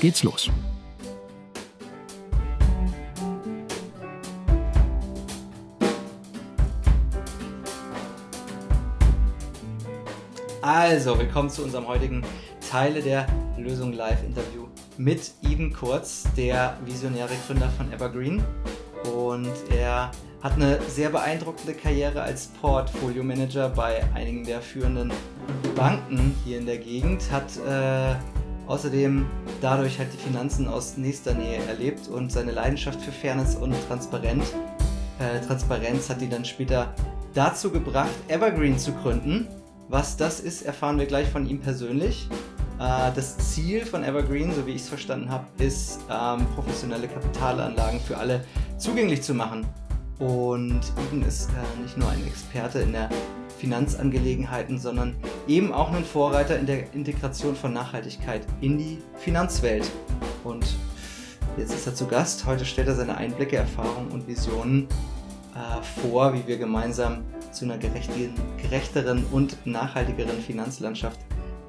geht's los. Also, willkommen zu unserem heutigen Teile der Lösung Live Interview mit Even Kurz, der visionäre Gründer von Evergreen. Und er hat eine sehr beeindruckende Karriere als Portfolio Manager bei einigen der führenden Banken hier in der Gegend, hat äh, außerdem dadurch halt die Finanzen aus nächster Nähe erlebt und seine Leidenschaft für Fairness und Transparenz, äh, Transparenz hat ihn dann später dazu gebracht, Evergreen zu gründen. Was das ist, erfahren wir gleich von ihm persönlich. Äh, das Ziel von Evergreen, so wie ich es verstanden habe, ist, ähm, professionelle Kapitalanlagen für alle zugänglich zu machen. Und Eben ist äh, nicht nur ein Experte in der Finanzangelegenheiten, sondern eben auch ein Vorreiter in der Integration von Nachhaltigkeit in die Finanzwelt. Und jetzt ist er zu Gast. Heute stellt er seine Einblicke, Erfahrungen und Visionen äh, vor, wie wir gemeinsam zu einer gerechteren und nachhaltigeren Finanzlandschaft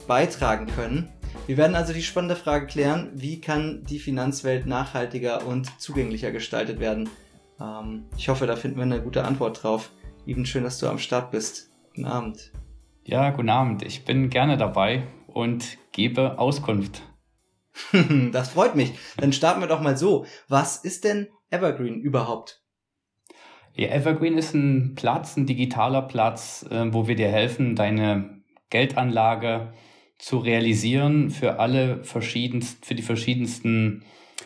beitragen können. Wir werden also die spannende Frage klären, wie kann die Finanzwelt nachhaltiger und zugänglicher gestaltet werden. Ähm, ich hoffe, da finden wir eine gute Antwort drauf. Eben schön, dass du am Start bist. Guten Abend. Ja, guten Abend. Ich bin gerne dabei und gebe Auskunft. das freut mich. Dann starten wir doch mal so. Was ist denn Evergreen überhaupt? Ja, Evergreen ist ein Platz, ein digitaler Platz, äh, wo wir dir helfen, deine Geldanlage zu realisieren für alle verschiedensten, für die verschiedensten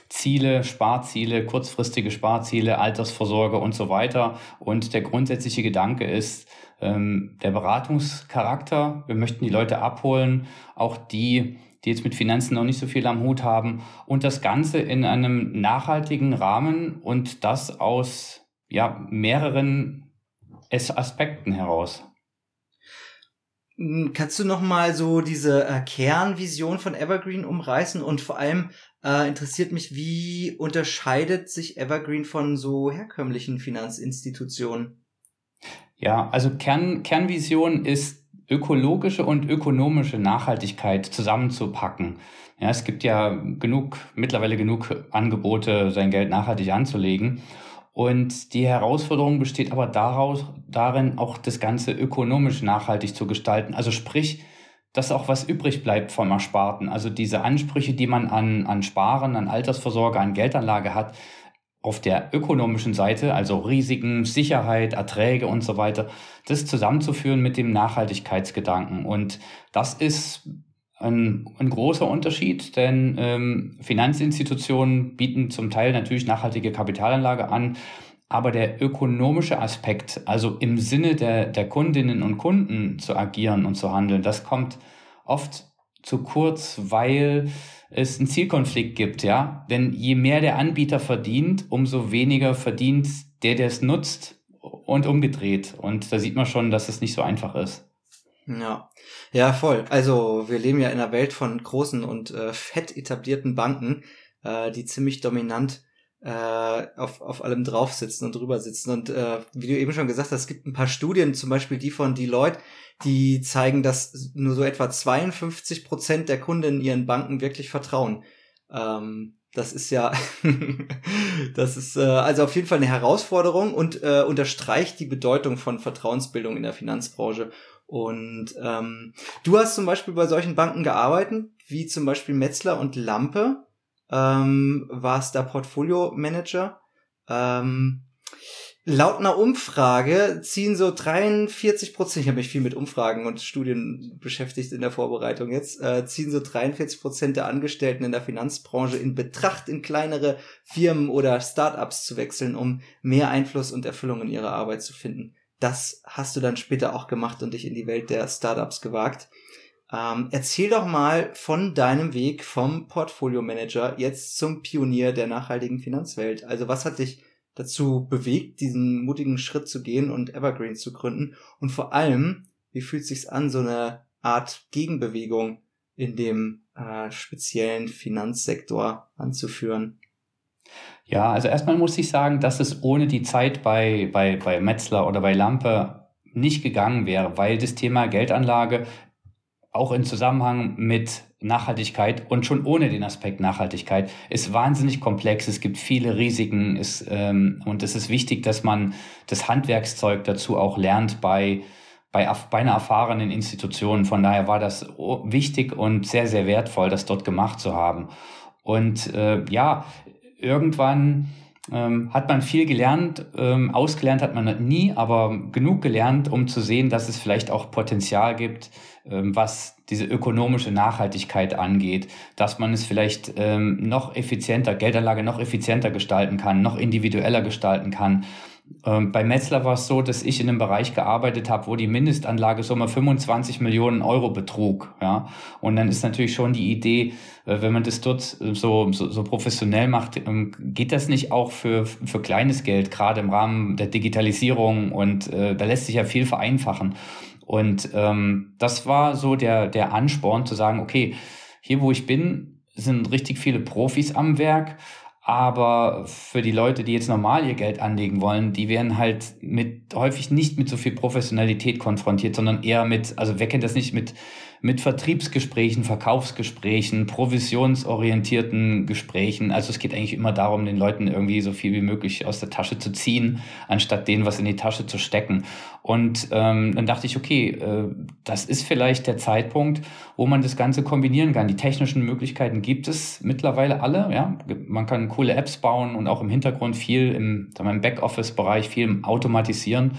Ziele, Sparziele, kurzfristige Sparziele, Altersvorsorge und so weiter. Und der grundsätzliche Gedanke ist, ähm, der Beratungscharakter. Wir möchten die Leute abholen, auch die, die jetzt mit Finanzen noch nicht so viel am Hut haben und das Ganze in einem nachhaltigen Rahmen und das aus ja, mehreren Aspekten heraus. Hm, kannst du noch mal so diese äh, Kernvision von Evergreen umreißen und vor allem äh, interessiert mich, wie unterscheidet sich Evergreen von so herkömmlichen Finanzinstitutionen? Ja, also Kern, Kernvision ist ökologische und ökonomische Nachhaltigkeit zusammenzupacken. Ja, es gibt ja genug, mittlerweile genug Angebote, sein Geld nachhaltig anzulegen. Und die Herausforderung besteht aber daraus, darin, auch das Ganze ökonomisch nachhaltig zu gestalten. Also sprich, dass auch was übrig bleibt vom Ersparten. Also diese Ansprüche, die man an, an Sparen, an Altersvorsorge, an Geldanlage hat, auf der ökonomischen Seite, also Risiken, Sicherheit, Erträge und so weiter, das zusammenzuführen mit dem Nachhaltigkeitsgedanken. Und das ist ein, ein großer Unterschied, denn ähm, Finanzinstitutionen bieten zum Teil natürlich nachhaltige Kapitalanlage an, aber der ökonomische Aspekt, also im Sinne der, der Kundinnen und Kunden zu agieren und zu handeln, das kommt oft zu kurz, weil es einen Zielkonflikt gibt, ja. Denn je mehr der Anbieter verdient, umso weniger verdient der, der es nutzt und umgedreht. Und da sieht man schon, dass es nicht so einfach ist. Ja, ja, voll. Also wir leben ja in einer Welt von großen und äh, fett etablierten Banken, äh, die ziemlich dominant äh, auf, auf allem drauf sitzen und drüber sitzen. Und äh, wie du eben schon gesagt hast, es gibt ein paar Studien, zum Beispiel die von Deloitte, die zeigen, dass nur so etwa 52 Prozent der Kunden ihren Banken wirklich vertrauen. Ähm, das ist ja, das ist äh, also auf jeden Fall eine Herausforderung und äh, unterstreicht die Bedeutung von Vertrauensbildung in der Finanzbranche. Und ähm, du hast zum Beispiel bei solchen Banken gearbeitet, wie zum Beispiel Metzler und Lampe ähm, warst da Portfolio Manager. Ähm, laut einer Umfrage ziehen so 43 Prozent, ich habe mich viel mit Umfragen und Studien beschäftigt in der Vorbereitung jetzt, äh, ziehen so 43 Prozent der Angestellten in der Finanzbranche in Betracht, in kleinere Firmen oder Startups zu wechseln, um mehr Einfluss und Erfüllung in ihrer Arbeit zu finden. Das hast du dann später auch gemacht und dich in die Welt der Startups gewagt. Ähm, erzähl doch mal von deinem Weg vom Portfolio Manager jetzt zum Pionier der nachhaltigen Finanzwelt. Also was hat dich dazu bewegt, diesen mutigen Schritt zu gehen und Evergreen zu gründen? Und vor allem, wie fühlt es sich an, so eine Art Gegenbewegung in dem äh, speziellen Finanzsektor anzuführen? Ja, also erstmal muss ich sagen, dass es ohne die Zeit bei, bei, bei Metzler oder bei Lampe nicht gegangen wäre, weil das Thema Geldanlage auch in Zusammenhang mit Nachhaltigkeit und schon ohne den Aspekt Nachhaltigkeit ist wahnsinnig komplex. Es gibt viele Risiken ist, ähm, und es ist wichtig, dass man das Handwerkszeug dazu auch lernt bei, bei, bei einer erfahrenen Institution. Von daher war das wichtig und sehr, sehr wertvoll, das dort gemacht zu haben. Und äh, ja, irgendwann ähm, hat man viel gelernt, ähm, ausgelernt hat man nie, aber genug gelernt, um zu sehen, dass es vielleicht auch Potenzial gibt, ähm, was diese ökonomische Nachhaltigkeit angeht, dass man es vielleicht ähm, noch effizienter, Geldanlage noch effizienter gestalten kann, noch individueller gestalten kann. Ähm, bei Metzler war es so, dass ich in einem Bereich gearbeitet habe, wo die Mindestanlagesumme 25 Millionen Euro betrug. Ja? Und dann ist natürlich schon die Idee, äh, wenn man das dort äh, so, so, so professionell macht, ähm, geht das nicht auch für, für kleines Geld, gerade im Rahmen der Digitalisierung und äh, da lässt sich ja viel vereinfachen. Und ähm, das war so der, der Ansporn zu sagen, okay, hier wo ich bin, sind richtig viele Profis am Werk aber für die Leute, die jetzt normal ihr Geld anlegen wollen, die werden halt mit häufig nicht mit so viel Professionalität konfrontiert, sondern eher mit, also wer kennt das nicht, mit mit Vertriebsgesprächen, Verkaufsgesprächen, provisionsorientierten Gesprächen. Also es geht eigentlich immer darum, den Leuten irgendwie so viel wie möglich aus der Tasche zu ziehen, anstatt denen was in die Tasche zu stecken. Und ähm, dann dachte ich, okay, äh, das ist vielleicht der Zeitpunkt, wo man das Ganze kombinieren kann. Die technischen Möglichkeiten gibt es mittlerweile alle. Ja, man kann coole Apps bauen und auch im Hintergrund viel im, im Backoffice-Bereich viel automatisieren.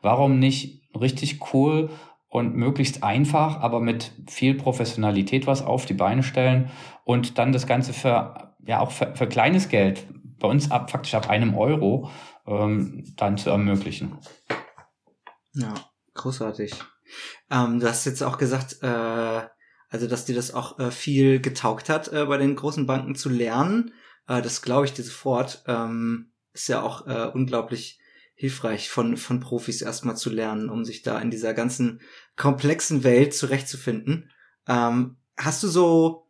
Warum nicht richtig cool und möglichst einfach, aber mit viel Professionalität was auf die Beine stellen und dann das Ganze für, ja, auch für, für kleines Geld, bei uns ab, faktisch ab einem Euro, ähm, dann zu ermöglichen. Ja, großartig. Ähm, du hast jetzt auch gesagt, äh, also dass dir das auch äh, viel getaugt hat, äh, bei den großen Banken zu lernen. Äh, das glaube ich dir sofort. Ähm, ist ja auch äh, unglaublich hilfreich von, von Profis erstmal zu lernen, um sich da in dieser ganzen komplexen Welt zurechtzufinden. Ähm, hast du so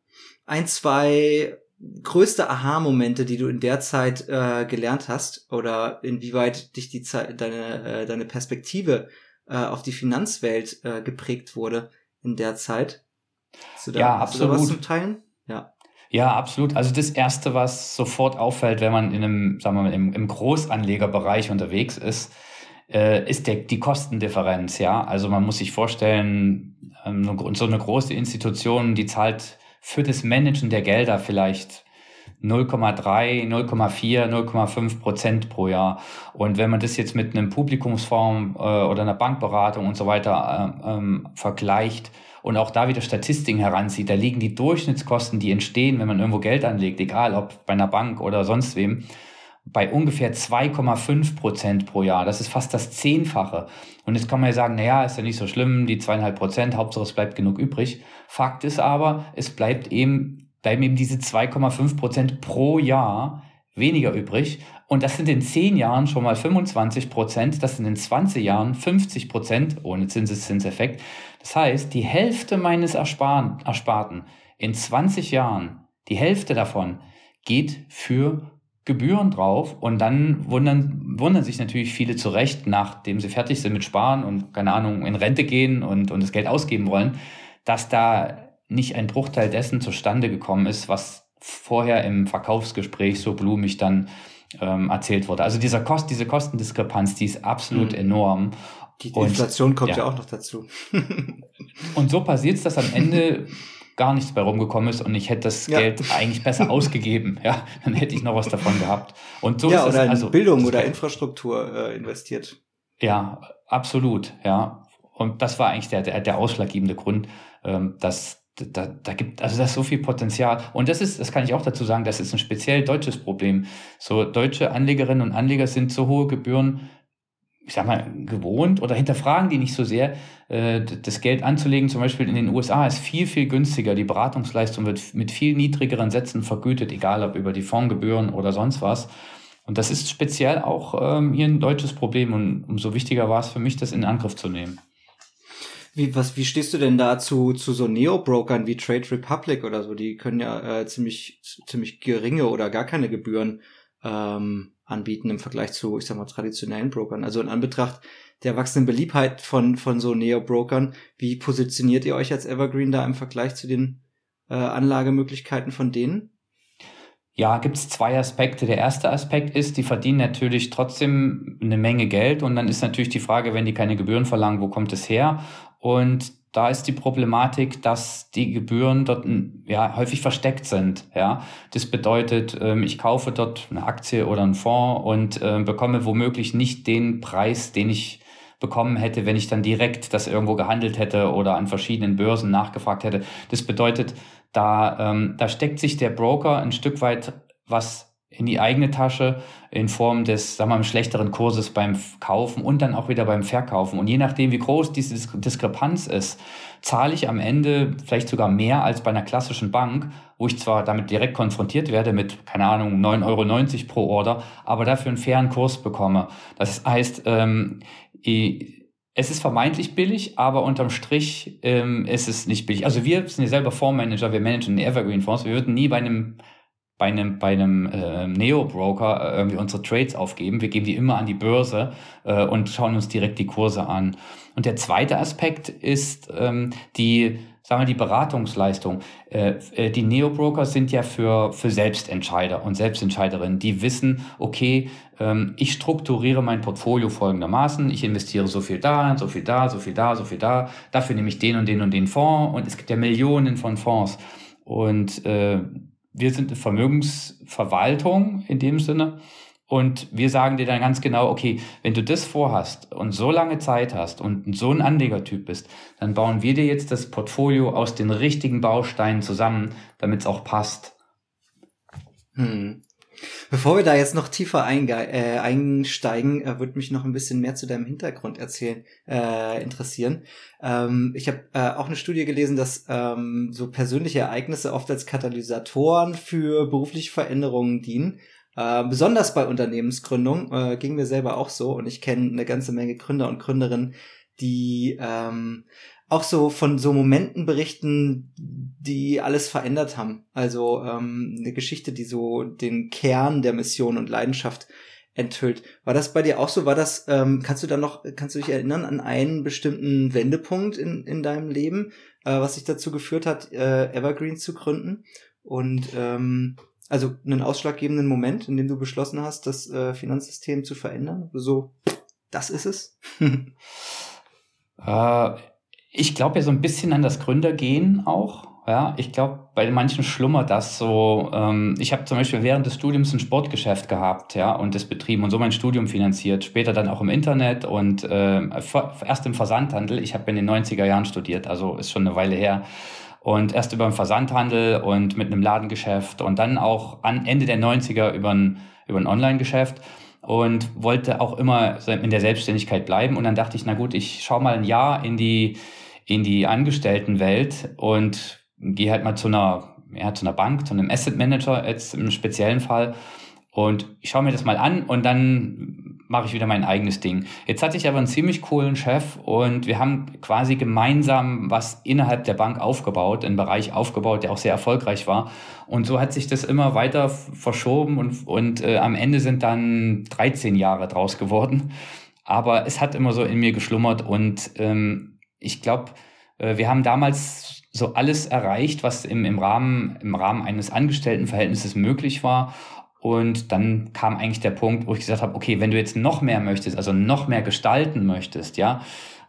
ein, zwei größte Aha-Momente, die du in der Zeit äh, gelernt hast oder inwieweit dich die Zeit, deine, äh, deine Perspektive äh, auf die Finanzwelt äh, geprägt wurde in der Zeit? Hast du da, ja, absolut. Was zum Teilen? Ja. Ja, absolut. Also das Erste, was sofort auffällt, wenn man in einem, sagen wir mal, im, im Großanlegerbereich unterwegs ist, äh, ist der, die Kostendifferenz. Ja, also man muss sich vorstellen, ähm, so eine große Institution, die zahlt für das Managen der Gelder vielleicht 0,3, 0,4, 0,5 Prozent pro Jahr. Und wenn man das jetzt mit einem Publikumsfonds äh, oder einer Bankberatung und so weiter äh, ähm, vergleicht und auch da wieder Statistiken heranzieht, da liegen die Durchschnittskosten, die entstehen, wenn man irgendwo Geld anlegt, egal ob bei einer Bank oder sonst wem, bei ungefähr 2,5 Prozent pro Jahr. Das ist fast das Zehnfache. Und jetzt kann man ja sagen, naja, ist ja nicht so schlimm, die zweieinhalb Prozent, Hauptsache es bleibt genug übrig. Fakt ist aber, es bleibt eben, bleiben eben diese 2,5 Prozent pro Jahr weniger übrig. Und das sind in zehn Jahren schon mal 25 Prozent, das sind in 20 Jahren 50 Prozent ohne Zinseszinseffekt. Das heißt, die Hälfte meines Ersparten in 20 Jahren, die Hälfte davon geht für Gebühren drauf und dann wundern, wundern sich natürlich viele zurecht, nachdem sie fertig sind mit Sparen und keine Ahnung in Rente gehen und, und das Geld ausgeben wollen, dass da nicht ein Bruchteil dessen zustande gekommen ist, was vorher im Verkaufsgespräch so blumig dann ähm, erzählt wurde. Also dieser Kost, diese Kostendiskrepanz, die ist absolut mhm. enorm. Die Inflation und, kommt ja. ja auch noch dazu. und so passiert es, dass am Ende gar nichts bei rumgekommen ist und ich hätte das ja. Geld eigentlich besser ausgegeben. Ja, dann hätte ich noch was davon gehabt. Und so ja, ist oder es, also, Bildung oder Infrastruktur äh, investiert. Ja, absolut. Ja, und das war eigentlich der, der, der ausschlaggebende Grund, ähm, dass da, da gibt, also da ist so viel Potenzial. Und das ist, das kann ich auch dazu sagen, das ist ein speziell deutsches Problem. So deutsche Anlegerinnen und Anleger sind so hohe Gebühren ich sag mal, gewohnt oder hinterfragen die nicht so sehr, äh, das Geld anzulegen. Zum Beispiel in den USA ist viel, viel günstiger. Die Beratungsleistung wird mit viel niedrigeren Sätzen vergütet, egal ob über die Fondsgebühren oder sonst was. Und das ist speziell auch ähm, hier ein deutsches Problem und umso wichtiger war es für mich, das in Angriff zu nehmen. Wie, was, wie stehst du denn da zu, zu so Neo-Brokern wie Trade Republic oder so? Die können ja äh, ziemlich, ziemlich geringe oder gar keine Gebühren ähm, anbieten im Vergleich zu, ich sag mal, traditionellen Brokern. Also in Anbetracht der wachsenden Beliebtheit von, von so Neo-Brokern, wie positioniert ihr euch als Evergreen da im Vergleich zu den äh, Anlagemöglichkeiten von denen? Ja, gibt es zwei Aspekte. Der erste Aspekt ist, die verdienen natürlich trotzdem eine Menge Geld und dann ist natürlich die Frage, wenn die keine Gebühren verlangen, wo kommt es her? Und da ist die Problematik, dass die Gebühren dort ja häufig versteckt sind. Ja, das bedeutet, ähm, ich kaufe dort eine Aktie oder einen Fonds und äh, bekomme womöglich nicht den Preis, den ich bekommen hätte, wenn ich dann direkt das irgendwo gehandelt hätte oder an verschiedenen Börsen nachgefragt hätte. Das bedeutet, da, ähm, da steckt sich der Broker ein Stück weit was in die eigene Tasche in Form des, sagen wir mal, schlechteren Kurses beim Kaufen und dann auch wieder beim Verkaufen. Und je nachdem, wie groß diese Diskrepanz ist, zahle ich am Ende vielleicht sogar mehr als bei einer klassischen Bank, wo ich zwar damit direkt konfrontiert werde mit, keine Ahnung, 9,90 Euro pro Order, aber dafür einen fairen Kurs bekomme. Das heißt, ähm, es ist vermeintlich billig, aber unterm Strich ähm, ist es nicht billig. Also wir sind ja selber Fondsmanager, wir managen Evergreen-Fonds. Wir würden nie bei einem bei einem, bei einem äh, Neo-Broker äh, irgendwie unsere Trades aufgeben. Wir geben die immer an die Börse äh, und schauen uns direkt die Kurse an. Und der zweite Aspekt ist ähm, die, sagen wir, die Beratungsleistung. Äh, äh, die Neo-Broker sind ja für, für Selbstentscheider und Selbstentscheiderinnen, die wissen, okay, ähm, ich strukturiere mein Portfolio folgendermaßen. Ich investiere so viel da, so viel da, so viel da, so viel da. Dafür nehme ich den und den und den Fonds. Und es gibt ja Millionen von Fonds. Und äh, wir sind eine Vermögensverwaltung in dem Sinne. Und wir sagen dir dann ganz genau, okay, wenn du das vorhast und so lange Zeit hast und so ein Anlegertyp bist, dann bauen wir dir jetzt das Portfolio aus den richtigen Bausteinen zusammen, damit es auch passt. Hm. Bevor wir da jetzt noch tiefer äh, einsteigen, äh, würde mich noch ein bisschen mehr zu deinem Hintergrund erzählen, äh, interessieren. Ähm, ich habe äh, auch eine Studie gelesen, dass ähm, so persönliche Ereignisse oft als Katalysatoren für berufliche Veränderungen dienen. Äh, besonders bei Unternehmensgründung äh, ging mir selber auch so und ich kenne eine ganze Menge Gründer und Gründerinnen, die ähm, auch so von so Momenten berichten, die alles verändert haben. Also ähm, eine Geschichte, die so den Kern der Mission und Leidenschaft enthüllt. War das bei dir auch so? War das, ähm, kannst du da noch, kannst du dich erinnern an einen bestimmten Wendepunkt in, in deinem Leben, äh, was dich dazu geführt hat, äh, Evergreen zu gründen? Und ähm, also einen ausschlaggebenden Moment, in dem du beschlossen hast, das äh, Finanzsystem zu verändern? So, das ist es? äh, ich glaube ja so ein bisschen an das Gründergehen auch. Ja, ich glaube, bei manchen schlummert das so. Ähm, ich habe zum Beispiel während des Studiums ein Sportgeschäft gehabt, ja, und das betrieben und so mein Studium finanziert. Später dann auch im Internet und äh, erst im Versandhandel. Ich habe in den 90er Jahren studiert, also ist schon eine Weile her. Und erst über den Versandhandel und mit einem Ladengeschäft und dann auch an Ende der 90er über ein, über ein Online-Geschäft und wollte auch immer in der Selbstständigkeit bleiben. Und dann dachte ich, na gut, ich schaue mal ein Jahr in die in die Angestelltenwelt und gehe halt mal zu einer, ja, zu einer Bank, zu einem Asset Manager jetzt im speziellen Fall und ich schaue mir das mal an und dann mache ich wieder mein eigenes Ding. Jetzt hatte ich aber einen ziemlich coolen Chef und wir haben quasi gemeinsam was innerhalb der Bank aufgebaut, einen Bereich aufgebaut, der auch sehr erfolgreich war. Und so hat sich das immer weiter verschoben und, und äh, am Ende sind dann 13 Jahre draus geworden. Aber es hat immer so in mir geschlummert und ähm, ich glaube, äh, wir haben damals so alles erreicht, was im, im, Rahmen, im Rahmen eines Angestelltenverhältnisses möglich war. Und dann kam eigentlich der Punkt, wo ich gesagt habe, okay, wenn du jetzt noch mehr möchtest, also noch mehr gestalten möchtest, ja,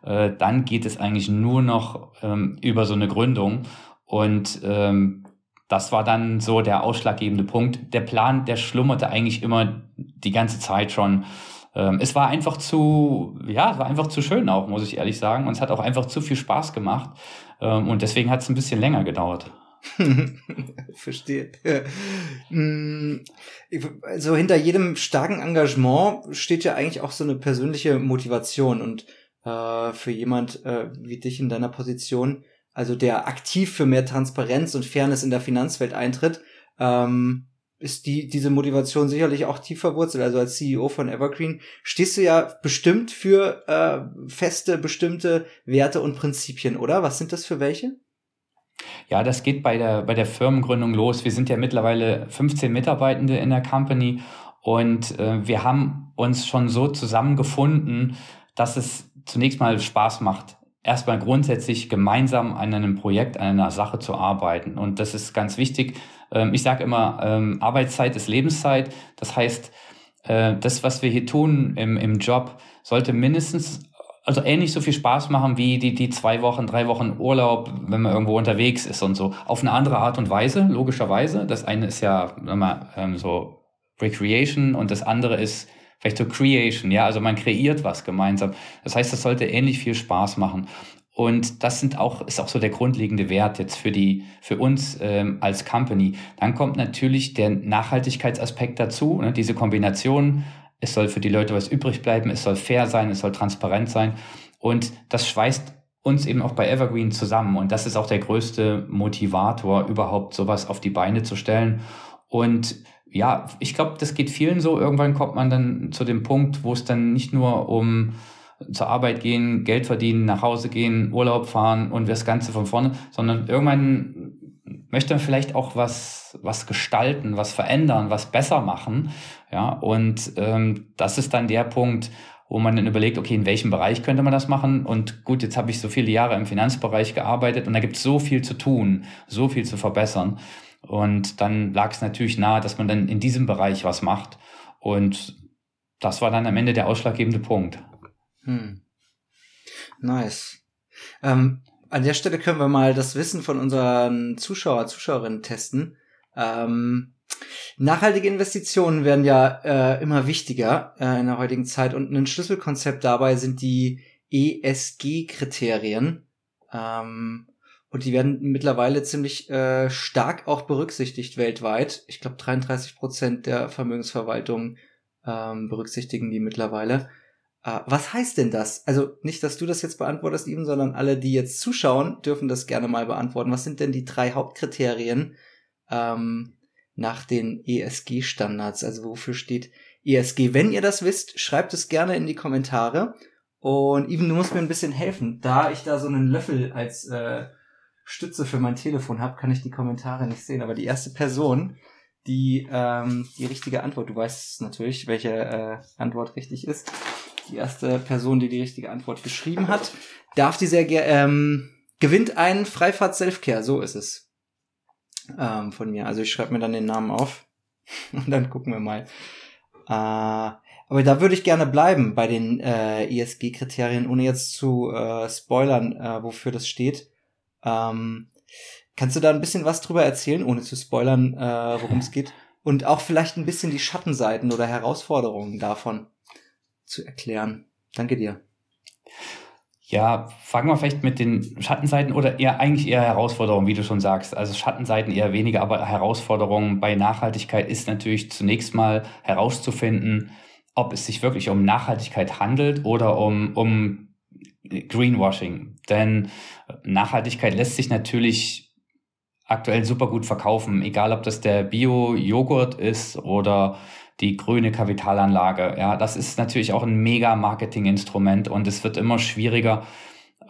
äh, dann geht es eigentlich nur noch ähm, über so eine Gründung. Und ähm, das war dann so der ausschlaggebende Punkt. Der Plan, der schlummerte eigentlich immer die ganze Zeit schon ähm, es war einfach zu, ja, es war einfach zu schön auch, muss ich ehrlich sagen. Und es hat auch einfach zu viel Spaß gemacht. Ähm, und deswegen hat es ein bisschen länger gedauert. Verstehe. Also hinter jedem starken Engagement steht ja eigentlich auch so eine persönliche Motivation und äh, für jemand äh, wie dich in deiner Position, also der aktiv für mehr Transparenz und Fairness in der Finanzwelt eintritt, ähm, ist die, diese Motivation sicherlich auch tief verwurzelt. Also als CEO von Evergreen stehst du ja bestimmt für äh, feste, bestimmte Werte und Prinzipien, oder? Was sind das für welche? Ja, das geht bei der, bei der Firmengründung los. Wir sind ja mittlerweile 15 Mitarbeitende in der Company und äh, wir haben uns schon so zusammengefunden, dass es zunächst mal Spaß macht, erstmal grundsätzlich gemeinsam an einem Projekt, an einer Sache zu arbeiten. Und das ist ganz wichtig. Ähm, ich sage immer, ähm, Arbeitszeit ist Lebenszeit. Das heißt, äh, das, was wir hier tun im, im Job, sollte mindestens also ähnlich so viel Spaß machen wie die, die zwei Wochen, drei Wochen Urlaub, wenn man irgendwo unterwegs ist und so. Auf eine andere Art und Weise, logischerweise. Das eine ist ja immer ähm, so Recreation und das andere ist vielleicht so Creation, ja, also man kreiert was gemeinsam. Das heißt, das sollte ähnlich viel Spaß machen. Und das sind auch, ist auch so der grundlegende Wert jetzt für die, für uns ähm, als Company. Dann kommt natürlich der Nachhaltigkeitsaspekt dazu, ne, diese Kombination. Es soll für die Leute was übrig bleiben, es soll fair sein, es soll transparent sein. Und das schweißt uns eben auch bei Evergreen zusammen. Und das ist auch der größte Motivator, überhaupt sowas auf die Beine zu stellen. Und ja, ich glaube, das geht vielen so. Irgendwann kommt man dann zu dem Punkt, wo es dann nicht nur um zur Arbeit gehen, Geld verdienen, nach Hause gehen, Urlaub fahren und das Ganze von vorne, sondern irgendwann möchte man vielleicht auch was, was gestalten, was verändern, was besser machen. Ja, und ähm, das ist dann der Punkt, wo man dann überlegt, okay, in welchem Bereich könnte man das machen? Und gut, jetzt habe ich so viele Jahre im Finanzbereich gearbeitet und da gibt es so viel zu tun, so viel zu verbessern. Und dann lag es natürlich nahe, dass man dann in diesem Bereich was macht. Und das war dann am Ende der ausschlaggebende Punkt. Hm. Nice. Ähm, an der Stelle können wir mal das Wissen von unseren Zuschauer, Zuschauerinnen testen. Ähm, nachhaltige Investitionen werden ja äh, immer wichtiger äh, in der heutigen Zeit und ein Schlüsselkonzept dabei sind die ESG-Kriterien. Ähm, und die werden mittlerweile ziemlich äh, stark auch berücksichtigt weltweit. Ich glaube, 33 Prozent der Vermögensverwaltung ähm, berücksichtigen die mittlerweile. Äh, was heißt denn das? Also nicht, dass du das jetzt beantwortest, Eben, sondern alle, die jetzt zuschauen, dürfen das gerne mal beantworten. Was sind denn die drei Hauptkriterien ähm, nach den ESG-Standards? Also wofür steht ESG? Wenn ihr das wisst, schreibt es gerne in die Kommentare. Und Even, du musst mir ein bisschen helfen. Da ich da so einen Löffel als äh, Stütze für mein Telefon habe, kann ich die Kommentare nicht sehen. Aber die erste Person, die ähm, die richtige Antwort, du weißt natürlich, welche äh, Antwort richtig ist. Die erste Person, die die richtige Antwort geschrieben hat, darf die sehr gerne ähm, gewinnt einen Freifahrt Selfcare. So ist es ähm, von mir. Also ich schreibe mir dann den Namen auf und dann gucken wir mal. Äh, aber da würde ich gerne bleiben bei den äh, ESG-Kriterien, ohne jetzt zu äh, spoilern, äh, wofür das steht. Ähm, kannst du da ein bisschen was drüber erzählen, ohne zu spoilern, äh, worum es geht? Und auch vielleicht ein bisschen die Schattenseiten oder Herausforderungen davon zu erklären. Danke dir. Ja, fangen wir vielleicht mit den Schattenseiten oder eher eigentlich eher Herausforderungen, wie du schon sagst. Also Schattenseiten eher weniger, aber Herausforderungen bei Nachhaltigkeit ist natürlich zunächst mal herauszufinden, ob es sich wirklich um Nachhaltigkeit handelt oder um, um Greenwashing. Denn Nachhaltigkeit lässt sich natürlich aktuell super gut verkaufen, egal ob das der Bio-Joghurt ist oder die grüne Kapitalanlage. Ja, das ist natürlich auch ein mega Marketing-Instrument und es wird immer schwieriger,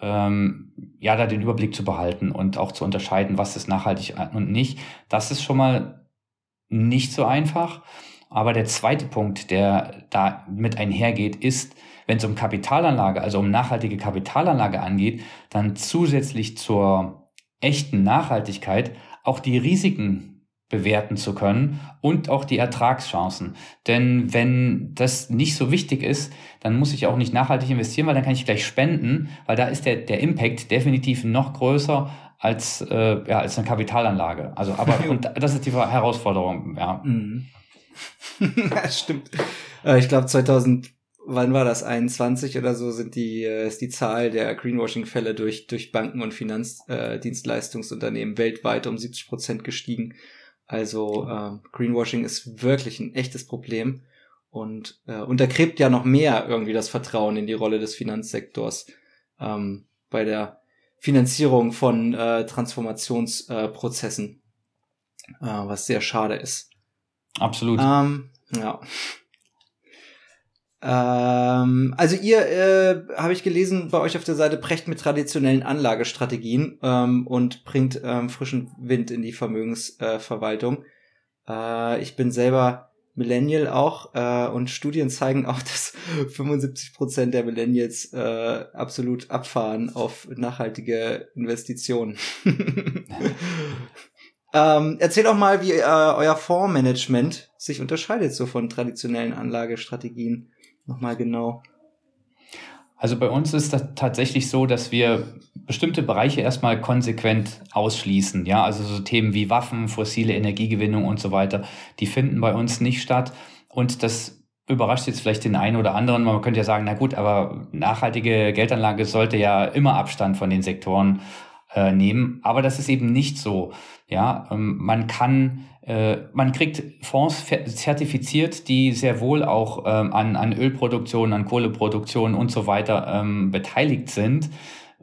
ähm, ja, da den Überblick zu behalten und auch zu unterscheiden, was ist nachhaltig und nicht. Das ist schon mal nicht so einfach. Aber der zweite Punkt, der da mit einhergeht, ist, wenn es um Kapitalanlage, also um nachhaltige Kapitalanlage angeht, dann zusätzlich zur echten Nachhaltigkeit auch die Risiken bewerten zu können und auch die Ertragschancen. Denn wenn das nicht so wichtig ist, dann muss ich auch nicht nachhaltig investieren, weil dann kann ich gleich spenden, weil da ist der, der Impact definitiv noch größer als, äh, ja, als eine Kapitalanlage. Also, aber und das ist die Herausforderung, ja. Mhm. das stimmt. Äh, ich glaube, 2000 wann war das? 21 oder so sind die, äh, ist die Zahl der Greenwashing-Fälle durch, durch Banken und Finanzdienstleistungsunternehmen äh, weltweit um 70 Prozent gestiegen. Also äh, Greenwashing ist wirklich ein echtes Problem und äh, untergräbt ja noch mehr irgendwie das Vertrauen in die Rolle des Finanzsektors ähm, bei der Finanzierung von äh, Transformationsprozessen, äh, was sehr schade ist. Absolut. Ähm, ja. Ähm, also ihr, äh, habe ich gelesen, bei euch auf der Seite brecht mit traditionellen Anlagestrategien ähm, und bringt ähm, frischen Wind in die Vermögensverwaltung. Äh, ich bin selber Millennial auch äh, und Studien zeigen auch, dass 75 Prozent der Millennials äh, absolut abfahren auf nachhaltige Investitionen. ähm, erzähl doch mal, wie äh, euer Fondsmanagement sich unterscheidet so von traditionellen Anlagestrategien nochmal genau? Also bei uns ist das tatsächlich so, dass wir bestimmte Bereiche erstmal konsequent ausschließen. Ja, also so Themen wie Waffen, fossile Energiegewinnung und so weiter, die finden bei uns nicht statt. Und das überrascht jetzt vielleicht den einen oder anderen. Man könnte ja sagen, na gut, aber nachhaltige Geldanlage sollte ja immer Abstand von den Sektoren äh, nehmen. Aber das ist eben nicht so. Ja, ähm, man kann man kriegt Fonds zertifiziert, die sehr wohl auch ähm, an, an Ölproduktion, an Kohleproduktion und so weiter ähm, beteiligt sind.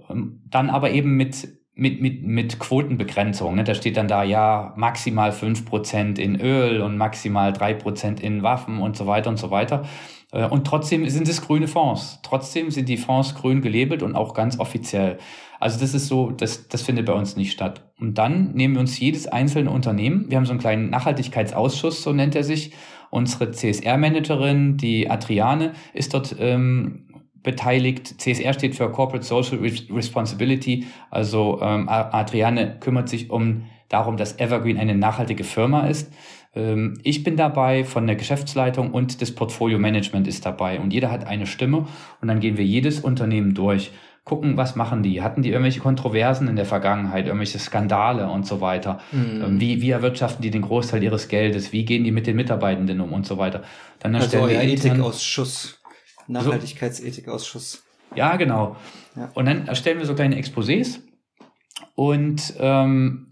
Ähm, dann aber eben mit, mit, mit, mit Quotenbegrenzung. Ne? Da steht dann da, ja, maximal fünf Prozent in Öl und maximal drei Prozent in Waffen und so weiter und so weiter. Äh, und trotzdem sind es grüne Fonds. Trotzdem sind die Fonds grün gelabelt und auch ganz offiziell. Also das ist so, das, das findet bei uns nicht statt. Und dann nehmen wir uns jedes einzelne Unternehmen, wir haben so einen kleinen Nachhaltigkeitsausschuss, so nennt er sich. Unsere CSR-Managerin, die Adriane, ist dort ähm, beteiligt. CSR steht für Corporate Social Responsibility. Also ähm, Adriane kümmert sich um darum, dass Evergreen eine nachhaltige Firma ist. Ähm, ich bin dabei von der Geschäftsleitung und das Portfolio Management ist dabei und jeder hat eine Stimme und dann gehen wir jedes Unternehmen durch gucken, was machen die? Hatten die irgendwelche Kontroversen in der Vergangenheit, irgendwelche Skandale und so weiter? Mhm. Wie, wie erwirtschaften die den Großteil ihres Geldes? Wie gehen die mit den Mitarbeitenden um und so weiter? Dann also euer Ethikausschuss, Nachhaltigkeitsethikausschuss. Ja, genau. Ja. Und dann erstellen wir so kleine Exposés und ähm,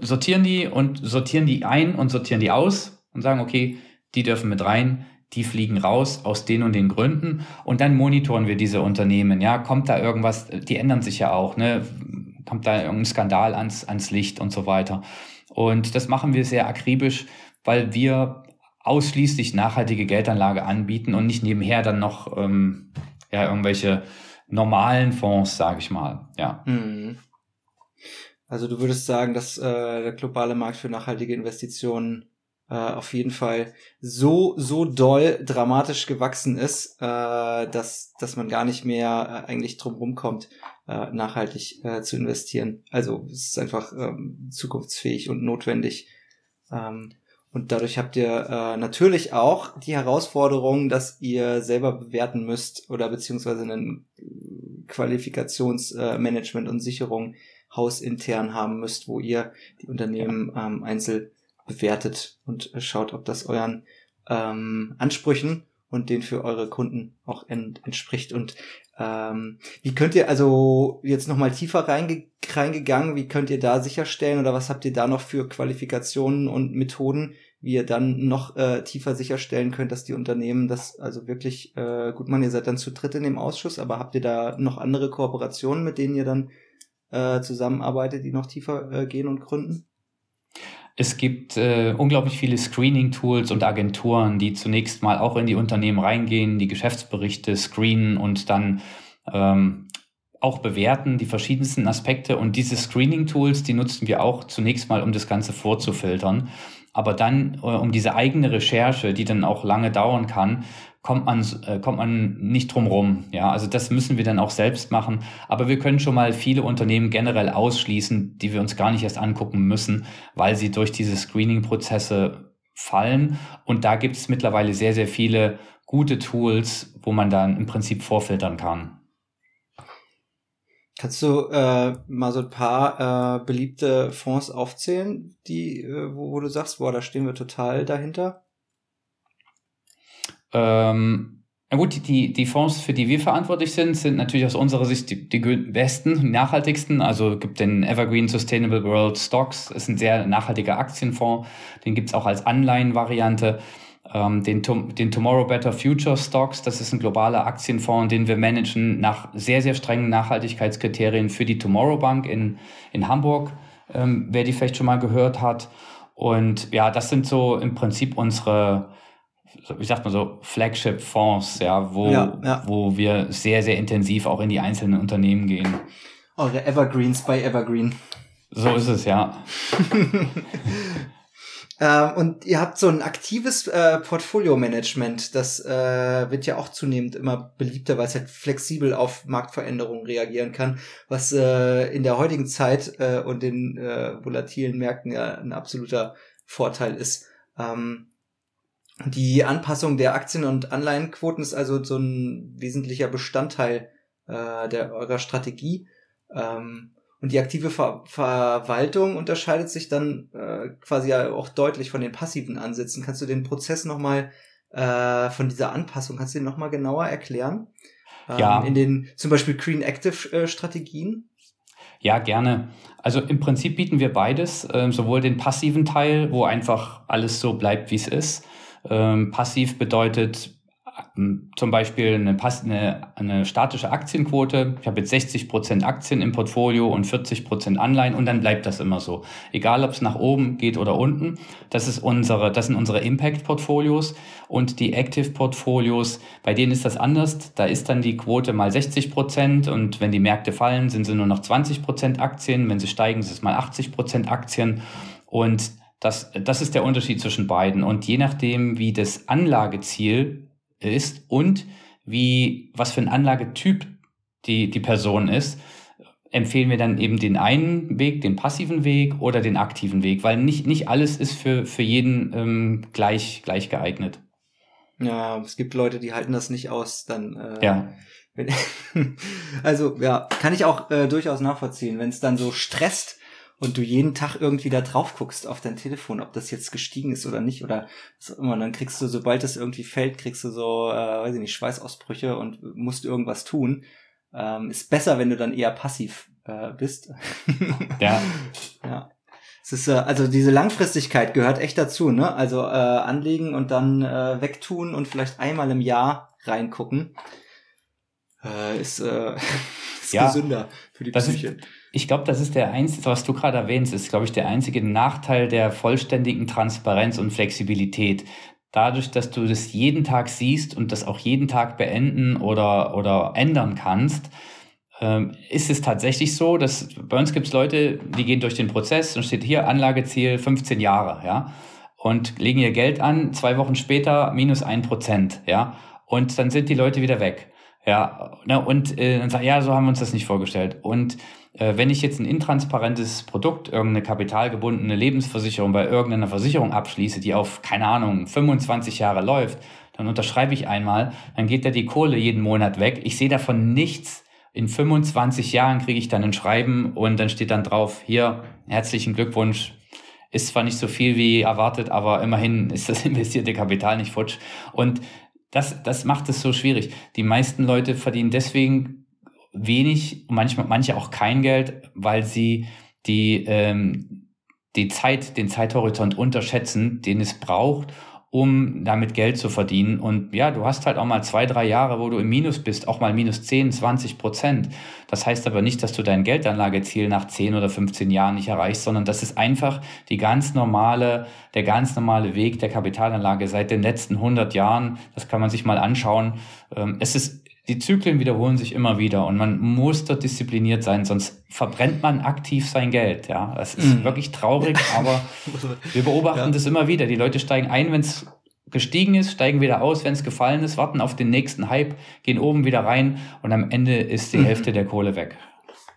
sortieren die und sortieren die ein und sortieren die aus und sagen, okay, die dürfen mit rein, die fliegen raus aus den und den Gründen und dann monitoren wir diese Unternehmen. Ja, kommt da irgendwas, die ändern sich ja auch, ne? Kommt da irgendein Skandal ans, ans Licht und so weiter. Und das machen wir sehr akribisch, weil wir ausschließlich nachhaltige Geldanlage anbieten und nicht nebenher dann noch ähm, ja, irgendwelche normalen Fonds, sage ich mal. Ja. Mhm. Also du würdest sagen, dass äh, der globale Markt für nachhaltige Investitionen äh, auf jeden Fall so so doll dramatisch gewachsen ist, äh, dass dass man gar nicht mehr äh, eigentlich drum rumkommt, äh, nachhaltig äh, zu investieren. Also es ist einfach ähm, zukunftsfähig und notwendig. Ähm, und dadurch habt ihr äh, natürlich auch die Herausforderung, dass ihr selber bewerten müsst oder beziehungsweise ein Qualifikationsmanagement äh, und Sicherung hausintern haben müsst, wo ihr die Unternehmen ähm, einzeln bewertet und schaut, ob das euren ähm, Ansprüchen und den für eure Kunden auch ent entspricht. Und ähm, wie könnt ihr also jetzt nochmal tiefer reinge reingegangen, wie könnt ihr da sicherstellen oder was habt ihr da noch für Qualifikationen und Methoden, wie ihr dann noch äh, tiefer sicherstellen könnt, dass die Unternehmen das also wirklich äh, gut machen. Ihr seid dann zu dritt in dem Ausschuss, aber habt ihr da noch andere Kooperationen, mit denen ihr dann äh, zusammenarbeitet, die noch tiefer äh, gehen und gründen? Es gibt äh, unglaublich viele Screening-Tools und Agenturen, die zunächst mal auch in die Unternehmen reingehen, die Geschäftsberichte screenen und dann ähm, auch bewerten, die verschiedensten Aspekte. Und diese Screening-Tools, die nutzen wir auch zunächst mal, um das Ganze vorzufiltern. Aber dann, äh, um diese eigene Recherche, die dann auch lange dauern kann, kommt man, äh, kommt man nicht drum rum. Ja, also das müssen wir dann auch selbst machen. Aber wir können schon mal viele Unternehmen generell ausschließen, die wir uns gar nicht erst angucken müssen, weil sie durch diese Screening-Prozesse fallen. Und da gibt es mittlerweile sehr, sehr viele gute Tools, wo man dann im Prinzip vorfiltern kann. Kannst du äh, mal so ein paar äh, beliebte Fonds aufzählen, die, äh, wo, wo du sagst, boah, da stehen wir total dahinter? Ähm, Na gut, die, die Fonds, für die wir verantwortlich sind, sind natürlich aus unserer Sicht die, die besten, nachhaltigsten. Also gibt den Evergreen Sustainable World Stocks, ist ein sehr nachhaltiger Aktienfonds. Den gibt's auch als Anleihenvariante. Ähm, den, den Tomorrow Better Future Stocks, das ist ein globaler Aktienfonds, den wir managen nach sehr, sehr strengen Nachhaltigkeitskriterien für die Tomorrow Bank in, in Hamburg, ähm, wer die vielleicht schon mal gehört hat. Und ja, das sind so im Prinzip unsere wie sagt man so, Flagship-Fonds, ja, wo, ja, ja. wo wir sehr, sehr intensiv auch in die einzelnen Unternehmen gehen. Eure Evergreens bei Evergreen. So ist es, ja. ähm, und ihr habt so ein aktives äh, Portfolio-Management. Das äh, wird ja auch zunehmend immer beliebter, weil es halt flexibel auf Marktveränderungen reagieren kann, was äh, in der heutigen Zeit äh, und den äh, volatilen Märkten ja ein absoluter Vorteil ist. Ähm, die Anpassung der Aktien- und Anleihenquoten ist also so ein wesentlicher Bestandteil äh, der eurer Strategie. Ähm, und die aktive Ver Verwaltung unterscheidet sich dann äh, quasi ja auch deutlich von den passiven Ansätzen. Kannst du den Prozess nochmal äh, von dieser Anpassung, kannst du den nochmal genauer erklären? Ähm, ja. In den zum Beispiel Green Active äh, Strategien? Ja, gerne. Also im Prinzip bieten wir beides, äh, sowohl den passiven Teil, wo einfach alles so bleibt, wie es ist, ähm, passiv bedeutet ähm, zum Beispiel eine, eine, eine statische Aktienquote. Ich habe jetzt 60 Prozent Aktien im Portfolio und 40 Prozent Anleihen und dann bleibt das immer so. Egal, ob es nach oben geht oder unten. Das ist unsere, das sind unsere Impact-Portfolios und die Active-Portfolios. Bei denen ist das anders. Da ist dann die Quote mal 60 Prozent und wenn die Märkte fallen, sind sie nur noch 20 Prozent Aktien. Wenn sie steigen, ist es mal 80 Prozent Aktien und das, das ist der Unterschied zwischen beiden. Und je nachdem, wie das Anlageziel ist und wie, was für ein Anlagetyp die, die Person ist, empfehlen wir dann eben den einen Weg, den passiven Weg oder den aktiven Weg, weil nicht, nicht alles ist für, für jeden ähm, gleich, gleich geeignet. Ja, es gibt Leute, die halten das nicht aus, dann. Äh, ja. also ja, kann ich auch äh, durchaus nachvollziehen, wenn es dann so stresst und du jeden Tag irgendwie da drauf guckst auf dein Telefon, ob das jetzt gestiegen ist oder nicht oder was auch immer, und dann kriegst du, sobald das irgendwie fällt, kriegst du so, äh, weiß ich nicht, Schweißausbrüche und musst irgendwas tun. Ähm, ist besser, wenn du dann eher passiv äh, bist. ja. ja. Es ist, äh, also diese Langfristigkeit gehört echt dazu, ne? Also äh, anlegen und dann äh, wegtun und vielleicht einmal im Jahr reingucken. Äh, ist, äh, ist ja, gesünder für die Psyche. Ist, ich glaube, das ist der einzige, was du gerade erwähnst, ist, glaube ich, der einzige Nachteil der vollständigen Transparenz und Flexibilität. Dadurch, dass du das jeden Tag siehst und das auch jeden Tag beenden oder, oder ändern kannst, ähm, ist es tatsächlich so, dass bei uns gibt es Leute, die gehen durch den Prozess und steht hier Anlageziel 15 Jahre, ja, und legen ihr Geld an, zwei Wochen später minus ein Prozent, ja, und dann sind die Leute wieder weg. Ja, ne, und äh, dann sagt, ja, so haben wir uns das nicht vorgestellt. Und wenn ich jetzt ein intransparentes Produkt, irgendeine kapitalgebundene Lebensversicherung bei irgendeiner Versicherung abschließe, die auf, keine Ahnung, 25 Jahre läuft, dann unterschreibe ich einmal, dann geht da die Kohle jeden Monat weg. Ich sehe davon nichts. In 25 Jahren kriege ich dann ein Schreiben und dann steht dann drauf, hier, herzlichen Glückwunsch, ist zwar nicht so viel wie erwartet, aber immerhin ist das investierte Kapital nicht futsch. Und das, das macht es so schwierig. Die meisten Leute verdienen deswegen wenig, manchmal manche auch kein Geld, weil sie die ähm, die Zeit, den Zeithorizont unterschätzen, den es braucht, um damit Geld zu verdienen. Und ja, du hast halt auch mal zwei, drei Jahre, wo du im Minus bist, auch mal minus 10, 20 Prozent. Das heißt aber nicht, dass du dein Geldanlageziel nach 10 oder 15 Jahren nicht erreichst, sondern das ist einfach die ganz normale, der ganz normale Weg der Kapitalanlage seit den letzten 100 Jahren. Das kann man sich mal anschauen. Ähm, es ist die Zyklen wiederholen sich immer wieder und man muss dort diszipliniert sein, sonst verbrennt man aktiv sein Geld. Ja, das ist mm. wirklich traurig, aber wir beobachten ja. das immer wieder. Die Leute steigen ein, wenn es gestiegen ist, steigen wieder aus, wenn es gefallen ist, warten auf den nächsten Hype, gehen oben wieder rein und am Ende ist die mhm. Hälfte der Kohle weg.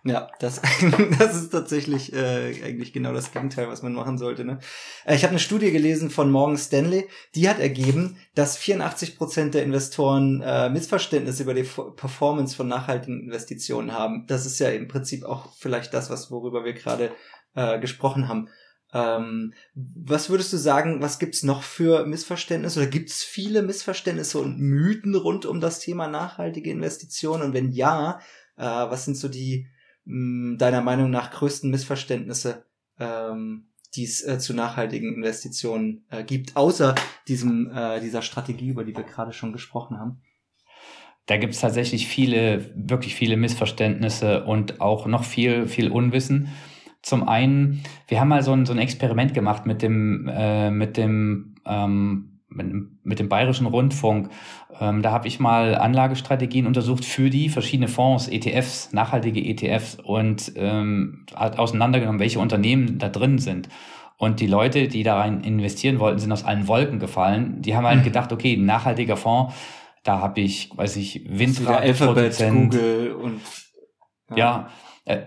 Ja, das, das ist tatsächlich äh, eigentlich genau das Gegenteil, was man machen sollte. Ne? Äh, ich habe eine Studie gelesen von Morgan Stanley, die hat ergeben, dass 84 Prozent der Investoren äh, Missverständnis über die Performance von nachhaltigen Investitionen haben. Das ist ja im Prinzip auch vielleicht das, was worüber wir gerade äh, gesprochen haben. Ähm, was würdest du sagen, was gibt's noch für Missverständnisse oder gibt's viele Missverständnisse und Mythen rund um das Thema nachhaltige Investitionen? Und wenn ja, äh, was sind so die deiner Meinung nach größten Missverständnisse, ähm, die es äh, zu nachhaltigen Investitionen äh, gibt, außer diesem äh, dieser Strategie, über die wir gerade schon gesprochen haben? Da gibt es tatsächlich viele, wirklich viele Missverständnisse und auch noch viel, viel Unwissen. Zum einen, wir haben mal so ein, so ein Experiment gemacht mit dem, äh, mit dem, ähm, mit, dem Bayerischen Rundfunk. Ähm, da habe ich mal Anlagestrategien untersucht für die verschiedene Fonds, ETFs, nachhaltige ETFs und ähm, auseinandergenommen, welche Unternehmen da drin sind. Und die Leute, die da rein investieren wollten, sind aus allen Wolken gefallen. Die haben halt mhm. gedacht, okay, ein nachhaltiger Fonds, da habe ich, weiß ich, Windrad, Alphabet, Google und ja. ja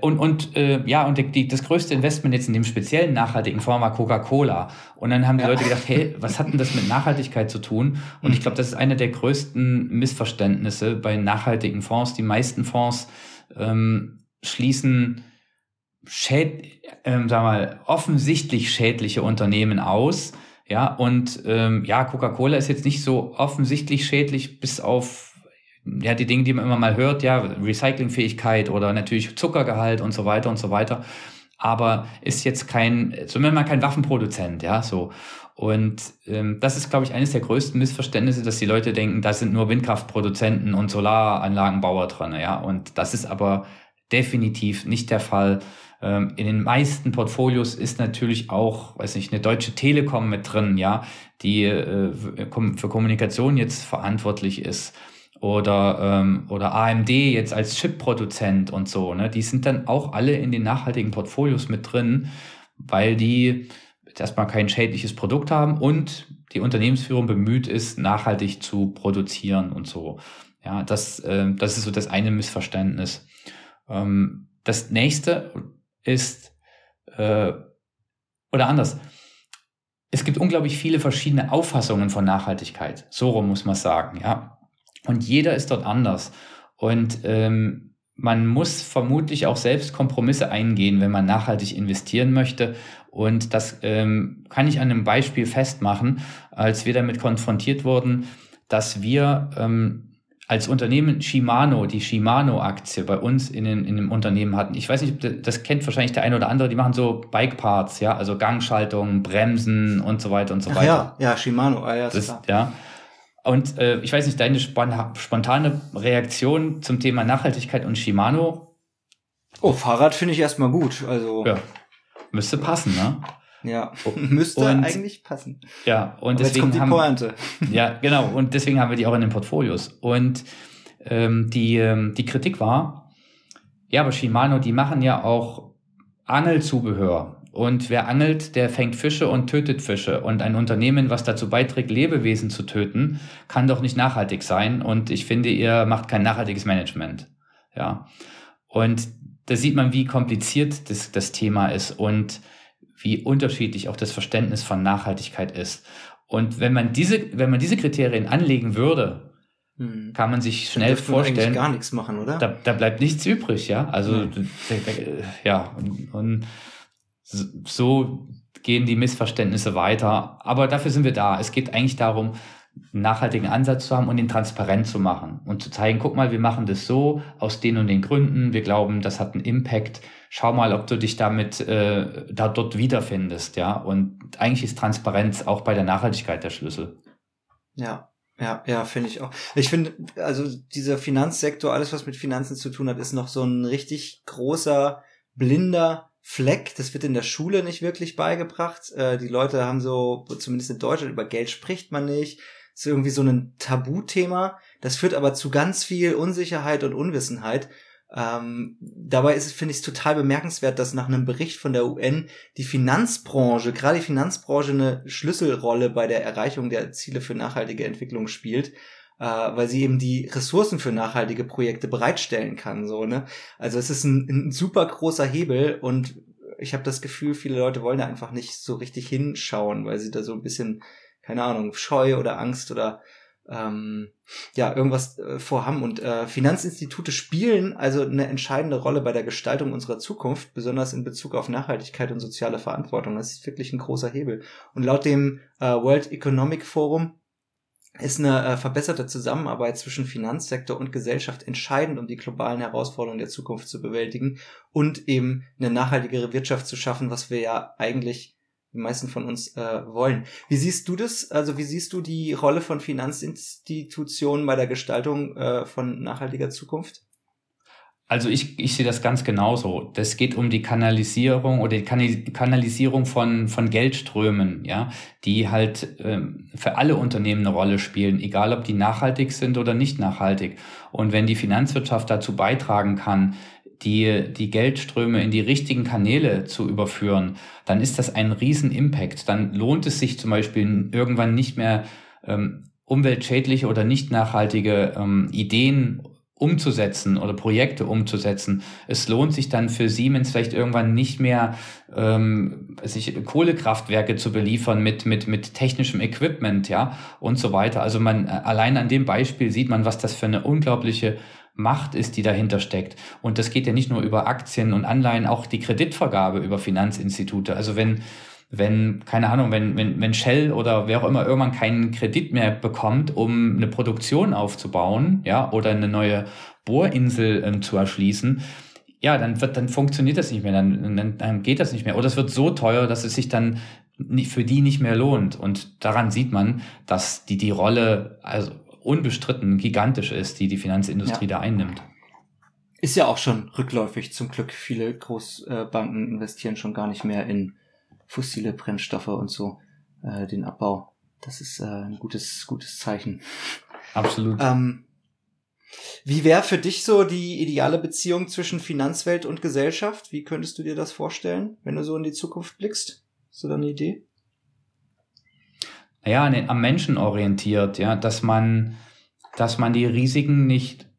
und, und äh, ja, und die, das größte Investment jetzt in dem speziellen nachhaltigen Fonds war Coca-Cola. Und dann haben die ja. Leute gedacht, hey, was hat denn das mit Nachhaltigkeit zu tun? Und ich glaube, das ist eine der größten Missverständnisse bei nachhaltigen Fonds. Die meisten Fonds ähm, schließen schäd, ähm, sag mal, offensichtlich schädliche Unternehmen aus. Ja, und ähm, ja, Coca-Cola ist jetzt nicht so offensichtlich schädlich, bis auf ja, die Dinge, die man immer mal hört, ja, Recyclingfähigkeit oder natürlich Zuckergehalt und so weiter und so weiter. Aber ist jetzt kein, zumindest mal kein Waffenproduzent, ja, so. Und ähm, das ist, glaube ich, eines der größten Missverständnisse, dass die Leute denken, da sind nur Windkraftproduzenten und Solaranlagenbauer drin, ja. Und das ist aber definitiv nicht der Fall. Ähm, in den meisten Portfolios ist natürlich auch, weiß nicht, eine deutsche Telekom mit drin, ja, die äh, für Kommunikation jetzt verantwortlich ist oder, ähm, oder AMD jetzt als Chip-Produzent und so, ne, die sind dann auch alle in den nachhaltigen Portfolios mit drin, weil die erstmal kein schädliches Produkt haben und die Unternehmensführung bemüht ist, nachhaltig zu produzieren und so. Ja, das, äh, das ist so das eine Missverständnis. Ähm, das nächste ist, äh, oder anders, es gibt unglaublich viele verschiedene Auffassungen von Nachhaltigkeit. So rum muss man sagen, ja. Und jeder ist dort anders. Und ähm, man muss vermutlich auch selbst Kompromisse eingehen, wenn man nachhaltig investieren möchte. Und das ähm, kann ich an einem Beispiel festmachen, als wir damit konfrontiert wurden, dass wir ähm, als Unternehmen Shimano, die Shimano-Aktie bei uns in, den, in dem Unternehmen hatten. Ich weiß nicht, das kennt wahrscheinlich der eine oder andere, die machen so Bike-Parts, ja, also Gangschaltung, Bremsen und so weiter und so weiter. ja, ja, Shimano, ah, ja, das, ja. Und äh, ich weiß nicht, deine spontane Reaktion zum Thema Nachhaltigkeit und Shimano? Oh, Fahrrad finde ich erstmal gut. Also ja. müsste passen, ne? Ja, müsste und, eigentlich passen. Ja, und Aber deswegen jetzt kommt die haben, Pointe. Ja, genau. Und deswegen haben wir die auch in den Portfolios. Und ähm, die, ähm, die Kritik war, ja, aber Shimano, die machen ja auch Angelzubehör. Und wer angelt, der fängt Fische und tötet Fische. Und ein Unternehmen, was dazu beiträgt, Lebewesen zu töten, kann doch nicht nachhaltig sein. Und ich finde, ihr macht kein nachhaltiges Management. Ja. Und da sieht man, wie kompliziert das, das Thema ist und wie unterschiedlich auch das Verständnis von Nachhaltigkeit ist. Und wenn man diese, wenn man diese Kriterien anlegen würde, hm. kann man sich schnell vorstellen. gar nichts machen, oder? Da, da bleibt nichts übrig, ja. Also, hm. ja, und, und so gehen die Missverständnisse weiter. Aber dafür sind wir da. Es geht eigentlich darum, einen nachhaltigen Ansatz zu haben und ihn transparent zu machen und zu zeigen, guck mal, wir machen das so aus den und den Gründen. Wir glauben, das hat einen Impact. Schau mal, ob du dich damit äh, da dort wiederfindest, ja. Und eigentlich ist Transparenz auch bei der Nachhaltigkeit der Schlüssel. Ja, ja, ja, finde ich auch. Ich finde, also dieser Finanzsektor, alles was mit Finanzen zu tun hat, ist noch so ein richtig großer blinder Fleck, das wird in der Schule nicht wirklich beigebracht. Äh, die Leute haben so, zumindest in Deutschland, über Geld spricht man nicht. ist irgendwie so ein Tabuthema. Das führt aber zu ganz viel Unsicherheit und Unwissenheit. Ähm, dabei ist es, finde ich, total bemerkenswert, dass nach einem Bericht von der UN die Finanzbranche, gerade die Finanzbranche, eine Schlüsselrolle bei der Erreichung der Ziele für nachhaltige Entwicklung spielt äh, weil sie eben die Ressourcen für nachhaltige Projekte bereitstellen kann. So, ne? Also es ist ein, ein super großer Hebel und ich habe das Gefühl, viele Leute wollen da einfach nicht so richtig hinschauen, weil sie da so ein bisschen, keine Ahnung, Scheu oder Angst oder ähm, ja irgendwas äh, vorhaben. Und äh, Finanzinstitute spielen also eine entscheidende Rolle bei der Gestaltung unserer Zukunft, besonders in Bezug auf Nachhaltigkeit und soziale Verantwortung. Das ist wirklich ein großer Hebel. Und laut dem äh, World Economic Forum ist eine äh, verbesserte Zusammenarbeit zwischen Finanzsektor und Gesellschaft entscheidend, um die globalen Herausforderungen der Zukunft zu bewältigen und eben eine nachhaltigere Wirtschaft zu schaffen, was wir ja eigentlich die meisten von uns äh, wollen. Wie siehst du das? Also wie siehst du die Rolle von Finanzinstitutionen bei der Gestaltung äh, von nachhaltiger Zukunft? Also ich, ich sehe das ganz genauso. Das geht um die Kanalisierung oder die Kanalisierung von, von Geldströmen, ja, die halt ähm, für alle Unternehmen eine Rolle spielen, egal ob die nachhaltig sind oder nicht nachhaltig. Und wenn die Finanzwirtschaft dazu beitragen kann, die, die Geldströme in die richtigen Kanäle zu überführen, dann ist das ein Riesen-Impact. Dann lohnt es sich zum Beispiel irgendwann nicht mehr ähm, umweltschädliche oder nicht nachhaltige ähm, Ideen umzusetzen oder Projekte umzusetzen. Es lohnt sich dann für Siemens vielleicht irgendwann nicht mehr, ähm, sich Kohlekraftwerke zu beliefern mit, mit, mit technischem Equipment, ja, und so weiter. Also man, allein an dem Beispiel sieht man, was das für eine unglaubliche Macht ist, die dahinter steckt. Und das geht ja nicht nur über Aktien und Anleihen, auch die Kreditvergabe über Finanzinstitute. Also wenn wenn, keine Ahnung, wenn, wenn, wenn Shell oder wer auch immer irgendwann keinen Kredit mehr bekommt, um eine Produktion aufzubauen, ja, oder eine neue Bohrinsel ähm, zu erschließen, ja, dann wird, dann funktioniert das nicht mehr, dann, dann, dann geht das nicht mehr. Oder es wird so teuer, dass es sich dann nicht, für die nicht mehr lohnt. Und daran sieht man, dass die, die Rolle, also unbestritten gigantisch ist, die die Finanzindustrie ja. da einnimmt. Ist ja auch schon rückläufig zum Glück. Viele Großbanken investieren schon gar nicht mehr in fossile Brennstoffe und so, äh, den Abbau. Das ist äh, ein gutes, gutes Zeichen. Absolut. Ähm, wie wäre für dich so die ideale Beziehung zwischen Finanzwelt und Gesellschaft? Wie könntest du dir das vorstellen, wenn du so in die Zukunft blickst? Hast du da eine Idee? Naja, am Menschen orientiert, ja, dass man, dass man die Risiken nicht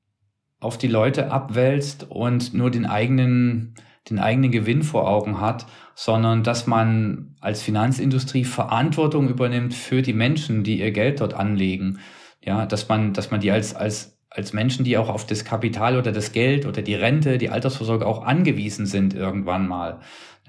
auf die Leute abwälzt und nur den eigenen, den eigenen Gewinn vor Augen hat, sondern dass man als Finanzindustrie Verantwortung übernimmt für die Menschen, die ihr Geld dort anlegen. Ja, dass man, dass man die als, als, als Menschen, die auch auf das Kapital oder das Geld oder die Rente, die Altersvorsorge auch angewiesen sind irgendwann mal.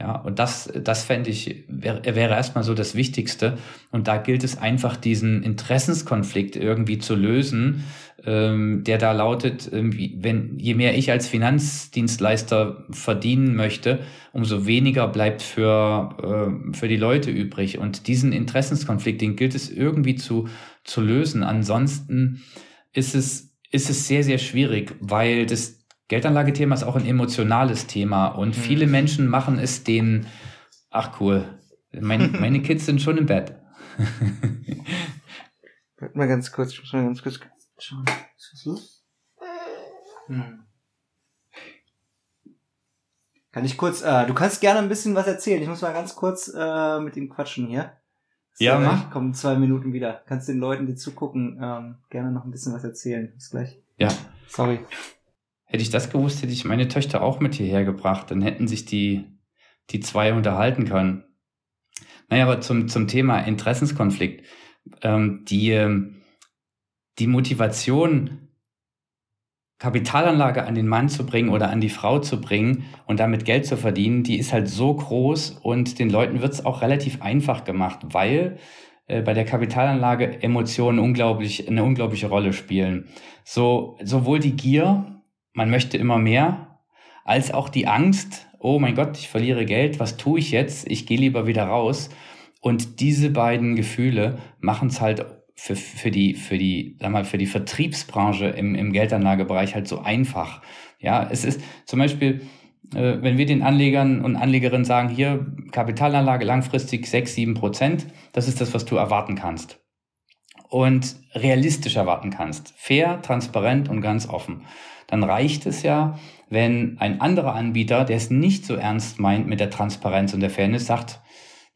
Ja, und das, das fände ich, wäre, wäre erstmal so das Wichtigste. Und da gilt es einfach, diesen Interessenskonflikt irgendwie zu lösen, ähm, der da lautet, wenn, je mehr ich als Finanzdienstleister verdienen möchte, umso weniger bleibt für, äh, für die Leute übrig. Und diesen Interessenskonflikt, den gilt es irgendwie zu, zu lösen. Ansonsten ist es, ist es sehr, sehr schwierig, weil das Geldanlagethema ist auch ein emotionales Thema und mhm. viele Menschen machen es den, ach cool, meine, meine Kids sind schon im Bett. Warte mal ganz kurz, ich muss mal ganz kurz schauen. Ist was los? Hm. Kann ich kurz, äh, du kannst gerne ein bisschen was erzählen. Ich muss mal ganz kurz äh, mit ihm quatschen hier. So, ja, mach. Kommen zwei Minuten wieder. Kannst den Leuten, die zugucken, ähm, gerne noch ein bisschen was erzählen. Bis gleich. Ja. Sorry. Hätte ich das gewusst, hätte ich meine Töchter auch mit hierher gebracht. Dann hätten sich die, die zwei unterhalten können. Naja, aber zum, zum Thema Interessenskonflikt. Ähm, die, ähm, die Motivation, Kapitalanlage an den Mann zu bringen oder an die Frau zu bringen und damit Geld zu verdienen, die ist halt so groß und den Leuten wird es auch relativ einfach gemacht, weil äh, bei der Kapitalanlage Emotionen unglaublich, eine unglaubliche Rolle spielen. So, sowohl die Gier, man möchte immer mehr, als auch die Angst, oh mein Gott, ich verliere Geld, was tue ich jetzt? Ich gehe lieber wieder raus. Und diese beiden Gefühle machen es halt für, für die, für die, sag mal, für die Vertriebsbranche im, im Geldanlagebereich halt so einfach. Ja, es ist zum Beispiel, äh, wenn wir den Anlegern und Anlegerinnen sagen, hier Kapitalanlage langfristig 6, 7 Prozent, das ist das, was du erwarten kannst. Und realistisch erwarten kannst. Fair, transparent und ganz offen dann reicht es ja, wenn ein anderer Anbieter, der es nicht so ernst meint mit der Transparenz und der Fairness, sagt,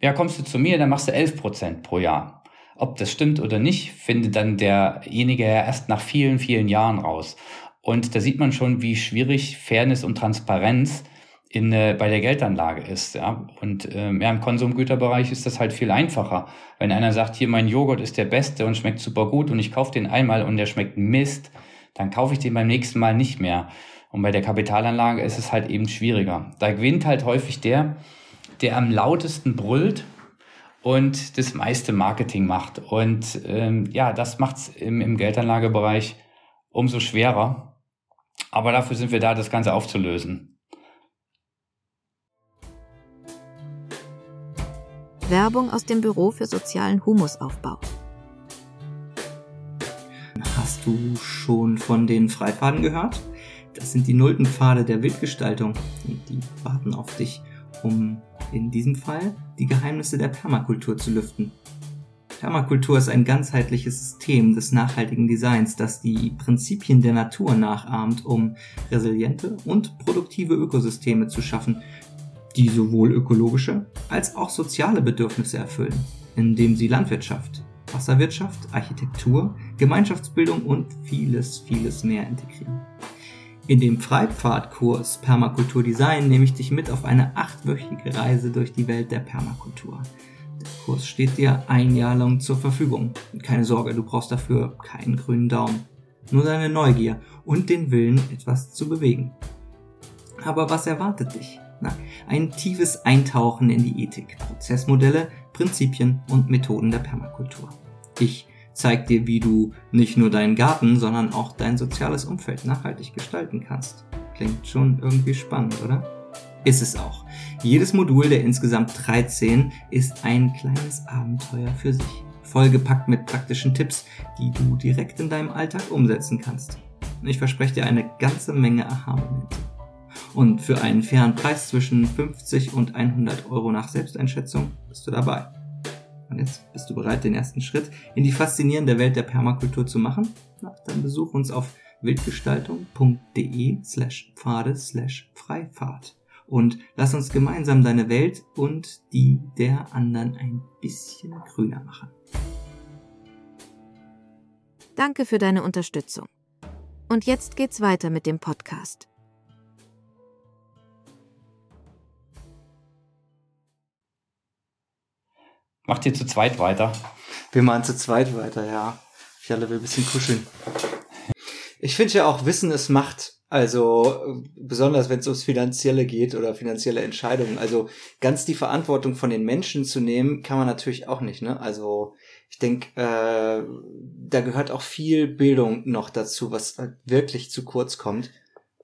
ja, kommst du zu mir, dann machst du 11 Prozent pro Jahr. Ob das stimmt oder nicht, findet dann derjenige ja erst nach vielen, vielen Jahren raus. Und da sieht man schon, wie schwierig Fairness und Transparenz in, äh, bei der Geldanlage ist. Ja? Und ähm, ja, im Konsumgüterbereich ist das halt viel einfacher. Wenn einer sagt, hier mein Joghurt ist der beste und schmeckt super gut und ich kaufe den einmal und der schmeckt Mist, dann kaufe ich den beim nächsten Mal nicht mehr. Und bei der Kapitalanlage ist es halt eben schwieriger. Da gewinnt halt häufig der, der am lautesten brüllt und das meiste Marketing macht. Und ähm, ja, das macht es im, im Geldanlagebereich umso schwerer. Aber dafür sind wir da, das Ganze aufzulösen. Werbung aus dem Büro für sozialen Humusaufbau. Du schon von den Freifaden gehört? Das sind die nullten Pfade der Wildgestaltung und die warten auf dich, um in diesem Fall die Geheimnisse der Permakultur zu lüften. Permakultur ist ein ganzheitliches System des nachhaltigen Designs, das die Prinzipien der Natur nachahmt, um resiliente und produktive Ökosysteme zu schaffen, die sowohl ökologische als auch soziale Bedürfnisse erfüllen, indem sie Landwirtschaft, Wasserwirtschaft, Architektur, Gemeinschaftsbildung und vieles, vieles mehr integrieren. In dem Freipfadkurs Permakultur Design nehme ich dich mit auf eine achtwöchige Reise durch die Welt der Permakultur. Der Kurs steht dir ein Jahr lang zur Verfügung. Keine Sorge, du brauchst dafür keinen grünen Daumen. Nur deine Neugier und den Willen, etwas zu bewegen. Aber was erwartet dich? Na, ein tiefes Eintauchen in die Ethik, Prozessmodelle, Prinzipien und Methoden der Permakultur. Ich zeig dir, wie du nicht nur deinen Garten, sondern auch dein soziales Umfeld nachhaltig gestalten kannst. Klingt schon irgendwie spannend, oder? Ist es auch. Jedes Modul der insgesamt 13 ist ein kleines Abenteuer für sich. Vollgepackt mit praktischen Tipps, die du direkt in deinem Alltag umsetzen kannst. Ich verspreche dir eine ganze Menge Aha-Momente. Und für einen fairen Preis zwischen 50 und 100 Euro nach Selbsteinschätzung bist du dabei. Und jetzt bist du bereit, den ersten Schritt in die faszinierende Welt der Permakultur zu machen? Na, dann besuch uns auf wildgestaltung.de slash Pfade slash Freifahrt und lass uns gemeinsam deine Welt und die der anderen ein bisschen grüner machen. Danke für deine Unterstützung. Und jetzt geht's weiter mit dem Podcast. Macht ihr zu zweit weiter? Wir machen zu zweit weiter, ja. Ich alle will ein bisschen kuscheln. Ich finde ja auch Wissen ist Macht. Also besonders wenn es ums Finanzielle geht oder finanzielle Entscheidungen. Also ganz die Verantwortung von den Menschen zu nehmen, kann man natürlich auch nicht. Ne? Also ich denke, äh, da gehört auch viel Bildung noch dazu, was wirklich zu kurz kommt.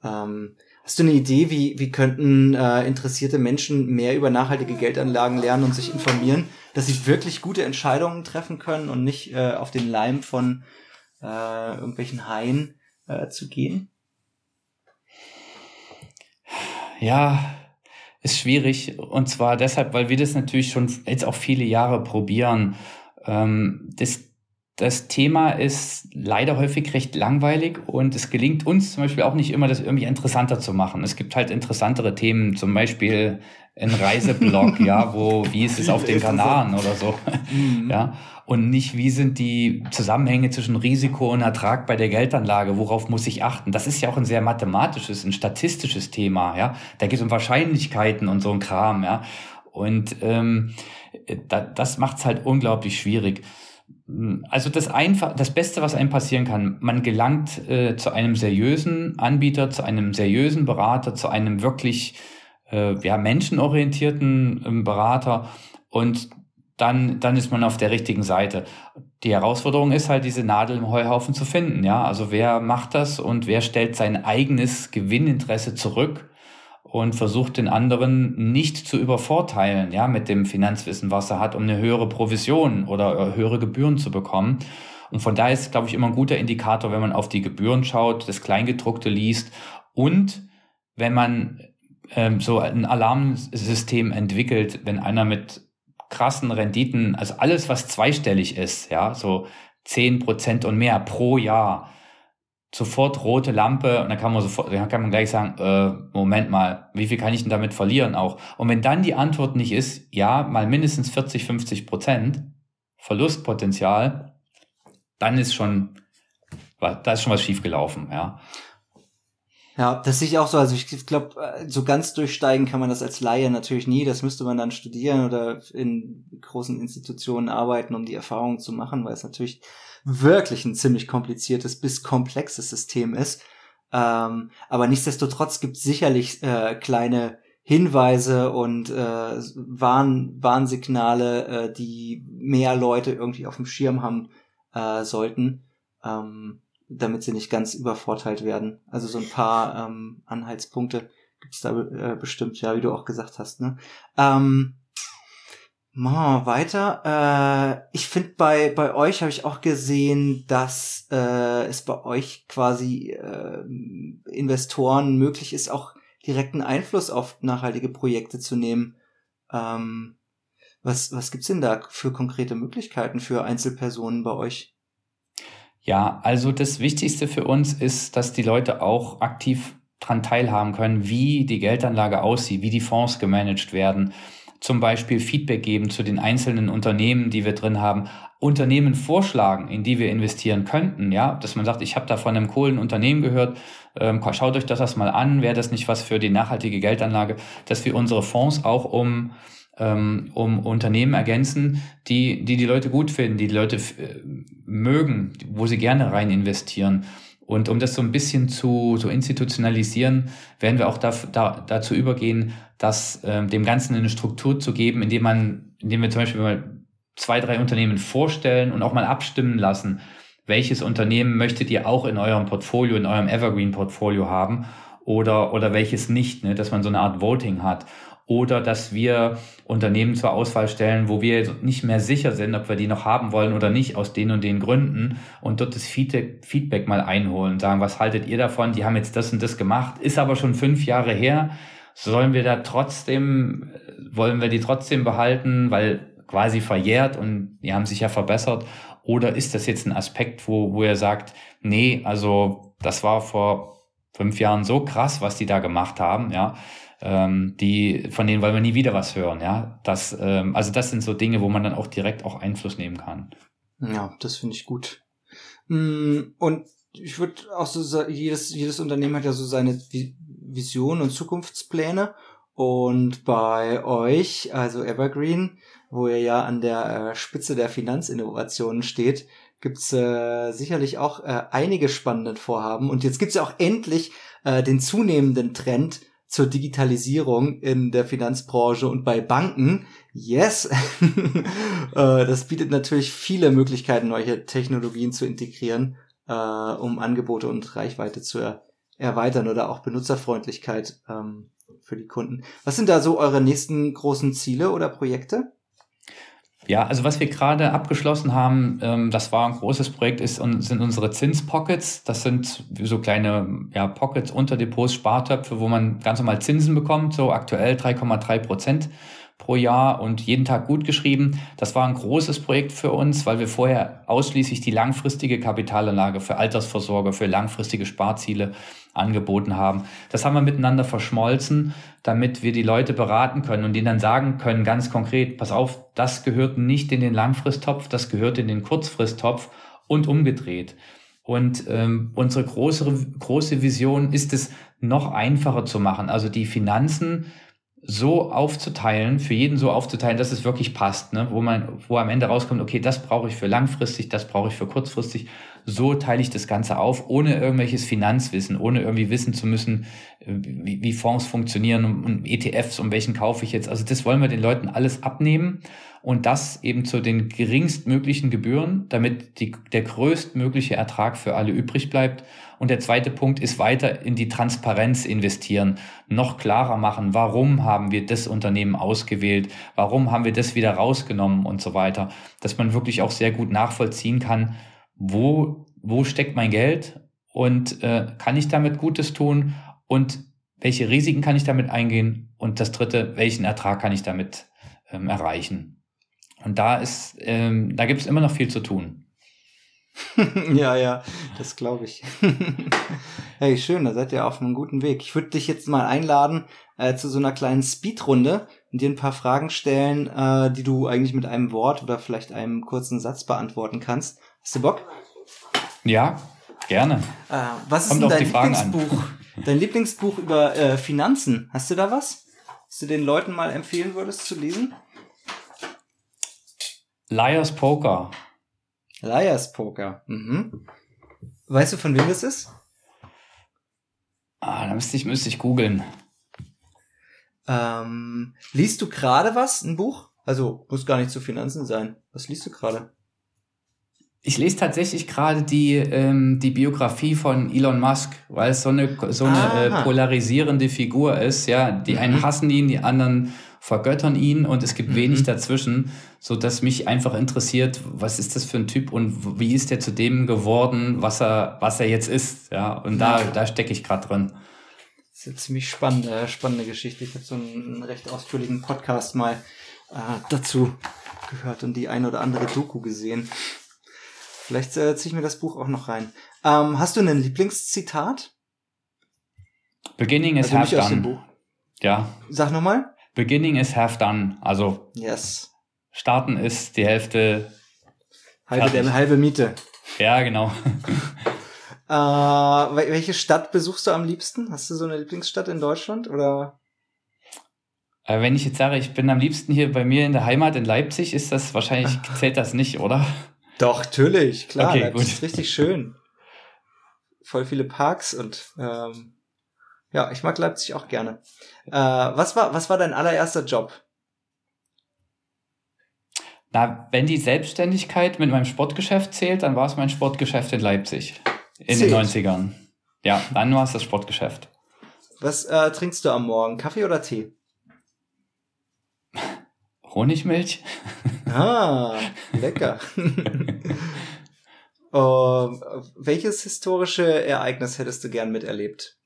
Ähm, Hast du eine Idee, wie, wie könnten äh, interessierte Menschen mehr über nachhaltige Geldanlagen lernen und sich informieren, dass sie wirklich gute Entscheidungen treffen können und nicht äh, auf den Leim von äh, irgendwelchen Haien äh, zu gehen? Ja, ist schwierig. Und zwar deshalb, weil wir das natürlich schon jetzt auch viele Jahre probieren. Ähm, das das Thema ist leider häufig recht langweilig und es gelingt uns zum Beispiel auch nicht immer, das irgendwie interessanter zu machen. Es gibt halt interessantere Themen, zum Beispiel ein Reiseblog, ja, wo, wie ist es auf den Kanaren oder so, mhm. ja, und nicht, wie sind die Zusammenhänge zwischen Risiko und Ertrag bei der Geldanlage, worauf muss ich achten? Das ist ja auch ein sehr mathematisches, ein statistisches Thema, ja, da geht es um Wahrscheinlichkeiten und so ein Kram, ja, und ähm, da, das macht es halt unglaublich schwierig. Also das einfach, das Beste, was einem passieren kann, man gelangt äh, zu einem seriösen Anbieter, zu einem seriösen Berater, zu einem wirklich äh, ja, menschenorientierten äh, Berater und dann, dann ist man auf der richtigen Seite. Die Herausforderung ist halt, diese Nadel im Heuhaufen zu finden. Ja, also wer macht das und wer stellt sein eigenes Gewinninteresse zurück und versucht den anderen nicht zu übervorteilen, ja, mit dem Finanzwissen, was er hat, um eine höhere Provision oder äh, höhere Gebühren zu bekommen. Und von daher ist, glaube ich, immer ein guter Indikator, wenn man auf die Gebühren schaut, das Kleingedruckte liest und wenn man ähm, so ein Alarmsystem entwickelt, wenn einer mit krassen Renditen, also alles, was zweistellig ist, ja, so zehn Prozent und mehr pro Jahr, sofort rote Lampe und dann kann man sofort, dann kann man gleich sagen, äh, Moment mal, wie viel kann ich denn damit verlieren auch? Und wenn dann die Antwort nicht ist, ja, mal mindestens 40, 50 Prozent Verlustpotenzial, dann ist schon, da ist schon was schiefgelaufen, ja. Ja, das sehe ich auch so. Also ich glaube, äh, so ganz durchsteigen kann man das als Laie natürlich nie. Das müsste man dann studieren oder in großen Institutionen arbeiten, um die Erfahrung zu machen, weil es natürlich wirklich ein ziemlich kompliziertes bis komplexes System ist. Ähm, aber nichtsdestotrotz gibt es sicherlich äh, kleine Hinweise und äh, Warn Warnsignale, äh, die mehr Leute irgendwie auf dem Schirm haben äh, sollten. Ähm, damit sie nicht ganz übervorteilt werden. Also so ein paar ähm, Anhaltspunkte gibt's da äh, bestimmt, ja, wie du auch gesagt hast. Ne? Ähm, wir weiter. Äh, ich finde bei bei euch habe ich auch gesehen, dass äh, es bei euch quasi äh, Investoren möglich ist, auch direkten Einfluss auf nachhaltige Projekte zu nehmen. Ähm, was was gibt's denn da für konkrete Möglichkeiten für Einzelpersonen bei euch? Ja, also das Wichtigste für uns ist, dass die Leute auch aktiv dran teilhaben können, wie die Geldanlage aussieht, wie die Fonds gemanagt werden. Zum Beispiel Feedback geben zu den einzelnen Unternehmen, die wir drin haben, Unternehmen vorschlagen, in die wir investieren könnten, ja, dass man sagt, ich habe da von einem coolen Unternehmen gehört, ähm, schaut euch das mal an, wäre das nicht was für die nachhaltige Geldanlage, dass wir unsere Fonds auch um ähm, um Unternehmen ergänzen, die, die die Leute gut finden, die die Leute äh, mögen, wo sie gerne rein investieren. Und um das so ein bisschen zu, zu institutionalisieren, werden wir auch da, da, dazu übergehen, dass ähm, dem Ganzen eine Struktur zu geben, indem man, indem wir zum Beispiel mal zwei, drei Unternehmen vorstellen und auch mal abstimmen lassen, welches Unternehmen möchtet ihr auch in eurem Portfolio, in eurem Evergreen-Portfolio haben oder, oder welches nicht, ne? dass man so eine Art Voting hat oder dass wir Unternehmen zur Auswahl stellen, wo wir nicht mehr sicher sind, ob wir die noch haben wollen oder nicht, aus den und den Gründen und dort das Feedback mal einholen, sagen, was haltet ihr davon? Die haben jetzt das und das gemacht, ist aber schon fünf Jahre her. Sollen wir da trotzdem, wollen wir die trotzdem behalten, weil quasi verjährt und die haben sich ja verbessert? Oder ist das jetzt ein Aspekt, wo, wo ihr sagt, nee, also das war vor fünf Jahren so krass, was die da gemacht haben, ja ähm, die, von denen wollen wir nie wieder was hören, ja. Das, ähm, also das sind so Dinge, wo man dann auch direkt auch Einfluss nehmen kann. Ja, das finde ich gut. Mm, und ich würde auch so, jedes, jedes Unternehmen hat ja so seine Vision und Zukunftspläne. Und bei euch, also Evergreen, wo ihr ja an der äh, Spitze der Finanzinnovationen steht, gibt's äh, sicherlich auch äh, einige spannende Vorhaben. Und jetzt gibt's ja auch endlich äh, den zunehmenden Trend, zur Digitalisierung in der Finanzbranche und bei Banken. Yes, äh, das bietet natürlich viele Möglichkeiten, neue Technologien zu integrieren, äh, um Angebote und Reichweite zu er erweitern oder auch Benutzerfreundlichkeit ähm, für die Kunden. Was sind da so eure nächsten großen Ziele oder Projekte? Ja, also was wir gerade abgeschlossen haben, ähm, das war ein großes Projekt, ist, sind unsere Zinspockets. Das sind so kleine ja, Pockets, Unterdepots, Spartöpfe, wo man ganz normal Zinsen bekommt, so aktuell 3,3 Prozent pro Jahr und jeden Tag gut geschrieben. Das war ein großes Projekt für uns, weil wir vorher ausschließlich die langfristige Kapitalanlage für Altersvorsorge, für langfristige Sparziele angeboten haben. Das haben wir miteinander verschmolzen, damit wir die Leute beraten können und denen dann sagen können, ganz konkret, pass auf, das gehört nicht in den Langfristtopf, das gehört in den Kurzfristtopf und umgedreht. Und ähm, unsere große, große Vision ist es, noch einfacher zu machen. Also die Finanzen so aufzuteilen, für jeden so aufzuteilen, dass es wirklich passt, ne? wo man, wo am Ende rauskommt, okay, das brauche ich für langfristig, das brauche ich für kurzfristig. So teile ich das Ganze auf, ohne irgendwelches Finanzwissen, ohne irgendwie wissen zu müssen, äh, wie, wie Fonds funktionieren und, und ETFs, um welchen kaufe ich jetzt. Also das wollen wir den Leuten alles abnehmen und das eben zu den geringstmöglichen Gebühren, damit die, der größtmögliche Ertrag für alle übrig bleibt. Und der zweite Punkt ist weiter in die Transparenz investieren, noch klarer machen, warum haben wir das Unternehmen ausgewählt, warum haben wir das wieder rausgenommen und so weiter, dass man wirklich auch sehr gut nachvollziehen kann, wo, wo steckt mein Geld und äh, kann ich damit Gutes tun und welche Risiken kann ich damit eingehen und das dritte, welchen Ertrag kann ich damit ähm, erreichen. Und da ist, ähm, da gibt es immer noch viel zu tun. ja, ja, das glaube ich. hey, schön, da seid ihr auf einem guten Weg. Ich würde dich jetzt mal einladen äh, zu so einer kleinen Speedrunde und dir ein paar Fragen stellen, äh, die du eigentlich mit einem Wort oder vielleicht einem kurzen Satz beantworten kannst. Hast du Bock? Ja, gerne. Äh, was Kommt ist dein Lieblingsbuch? Dein Lieblingsbuch über äh, Finanzen, hast du da was? Was du den Leuten mal empfehlen würdest zu lesen? Liars Poker. Liars Poker. Mhm. Weißt du, von wem das ist? Ah, da müsste ich, müsste ich googeln. Ähm, liest du gerade was? Ein Buch? Also, muss gar nicht zu Finanzen sein. Was liest du gerade? Ich lese tatsächlich gerade die, ähm, die Biografie von Elon Musk, weil es so eine, so eine äh, polarisierende Figur ist. Ja, die einen mhm. hassen ihn, die anderen vergöttern ihn und es gibt mhm. wenig dazwischen, so dass mich einfach interessiert, was ist das für ein Typ und wie ist er zu dem geworden, was er, was er jetzt ist. Ja, und da, da stecke ich gerade drin. Das ist eine ziemlich spannende, spannende Geschichte. Ich habe so einen recht ausführlichen Podcast mal äh, dazu gehört und die ein oder andere Doku gesehen. Vielleicht äh, ziehe ich mir das Buch auch noch rein. Ähm, hast du ein Lieblingszitat? Beginning is also half done. Ja. Sag nochmal. Beginning is half done. Also yes. starten ist die Hälfte. Halbe, der, halbe Miete. Ja, genau. äh, welche Stadt besuchst du am liebsten? Hast du so eine Lieblingsstadt in Deutschland oder? Äh, wenn ich jetzt sage, ich bin am liebsten hier bei mir in der Heimat in Leipzig, ist das wahrscheinlich, zählt das nicht, oder? Doch, natürlich, klar. Okay, Leipzig gut. ist richtig schön. Voll viele Parks und ähm, ja, ich mag Leipzig auch gerne. Äh, was war, was war dein allererster Job? Na, wenn die Selbstständigkeit mit meinem Sportgeschäft zählt, dann war es mein Sportgeschäft in Leipzig in zählt. den 90ern. Ja, dann war es das Sportgeschäft. Was äh, trinkst du am Morgen? Kaffee oder Tee? Honigmilch. Ah, lecker. uh, welches historische Ereignis hättest du gern miterlebt?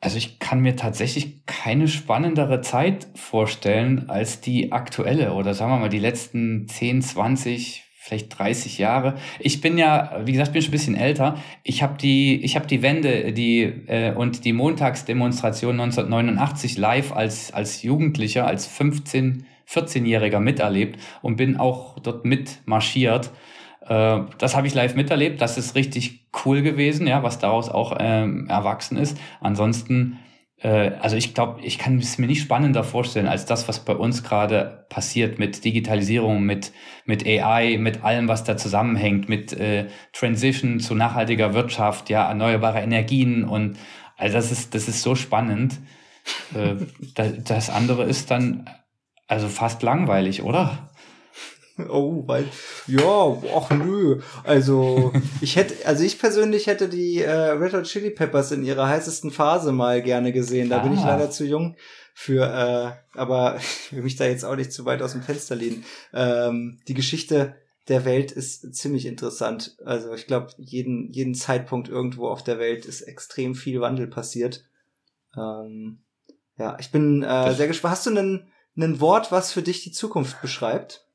Also ich kann mir tatsächlich keine spannendere Zeit vorstellen als die aktuelle oder sagen wir mal die letzten 10, 20, vielleicht 30 Jahre. Ich bin ja, wie gesagt, bin schon ein bisschen älter. Ich habe die, ich habe die Wende, die äh, und die Montagsdemonstration 1989 live als als Jugendlicher, als 15, 14-Jähriger miterlebt und bin auch dort mitmarschiert. Äh, das habe ich live miterlebt. Das ist richtig cool gewesen, ja, was daraus auch ähm, erwachsen ist. Ansonsten äh, also ich glaube, ich kann es mir nicht spannender vorstellen als das, was bei uns gerade passiert mit Digitalisierung, mit, mit AI, mit allem, was da zusammenhängt, mit äh, Transition zu nachhaltiger Wirtschaft, ja, erneuerbare Energien und also das ist, das ist so spannend. äh, das andere ist dann also fast langweilig, oder? Oh, weil, ja, ach nö. Also, ich hätte, also ich persönlich hätte die äh, Red Hot Chili Peppers in ihrer heißesten Phase mal gerne gesehen. Da ah. bin ich ah. leider zu jung für, äh, aber ich will mich da jetzt auch nicht zu weit aus dem Fenster lehnen. Ähm, die Geschichte der Welt ist ziemlich interessant. Also ich glaube, jeden, jeden Zeitpunkt irgendwo auf der Welt ist extrem viel Wandel passiert. Ähm, ja, ich bin äh, sehr gespannt. Hast du einen, ein Wort, was für dich die Zukunft beschreibt?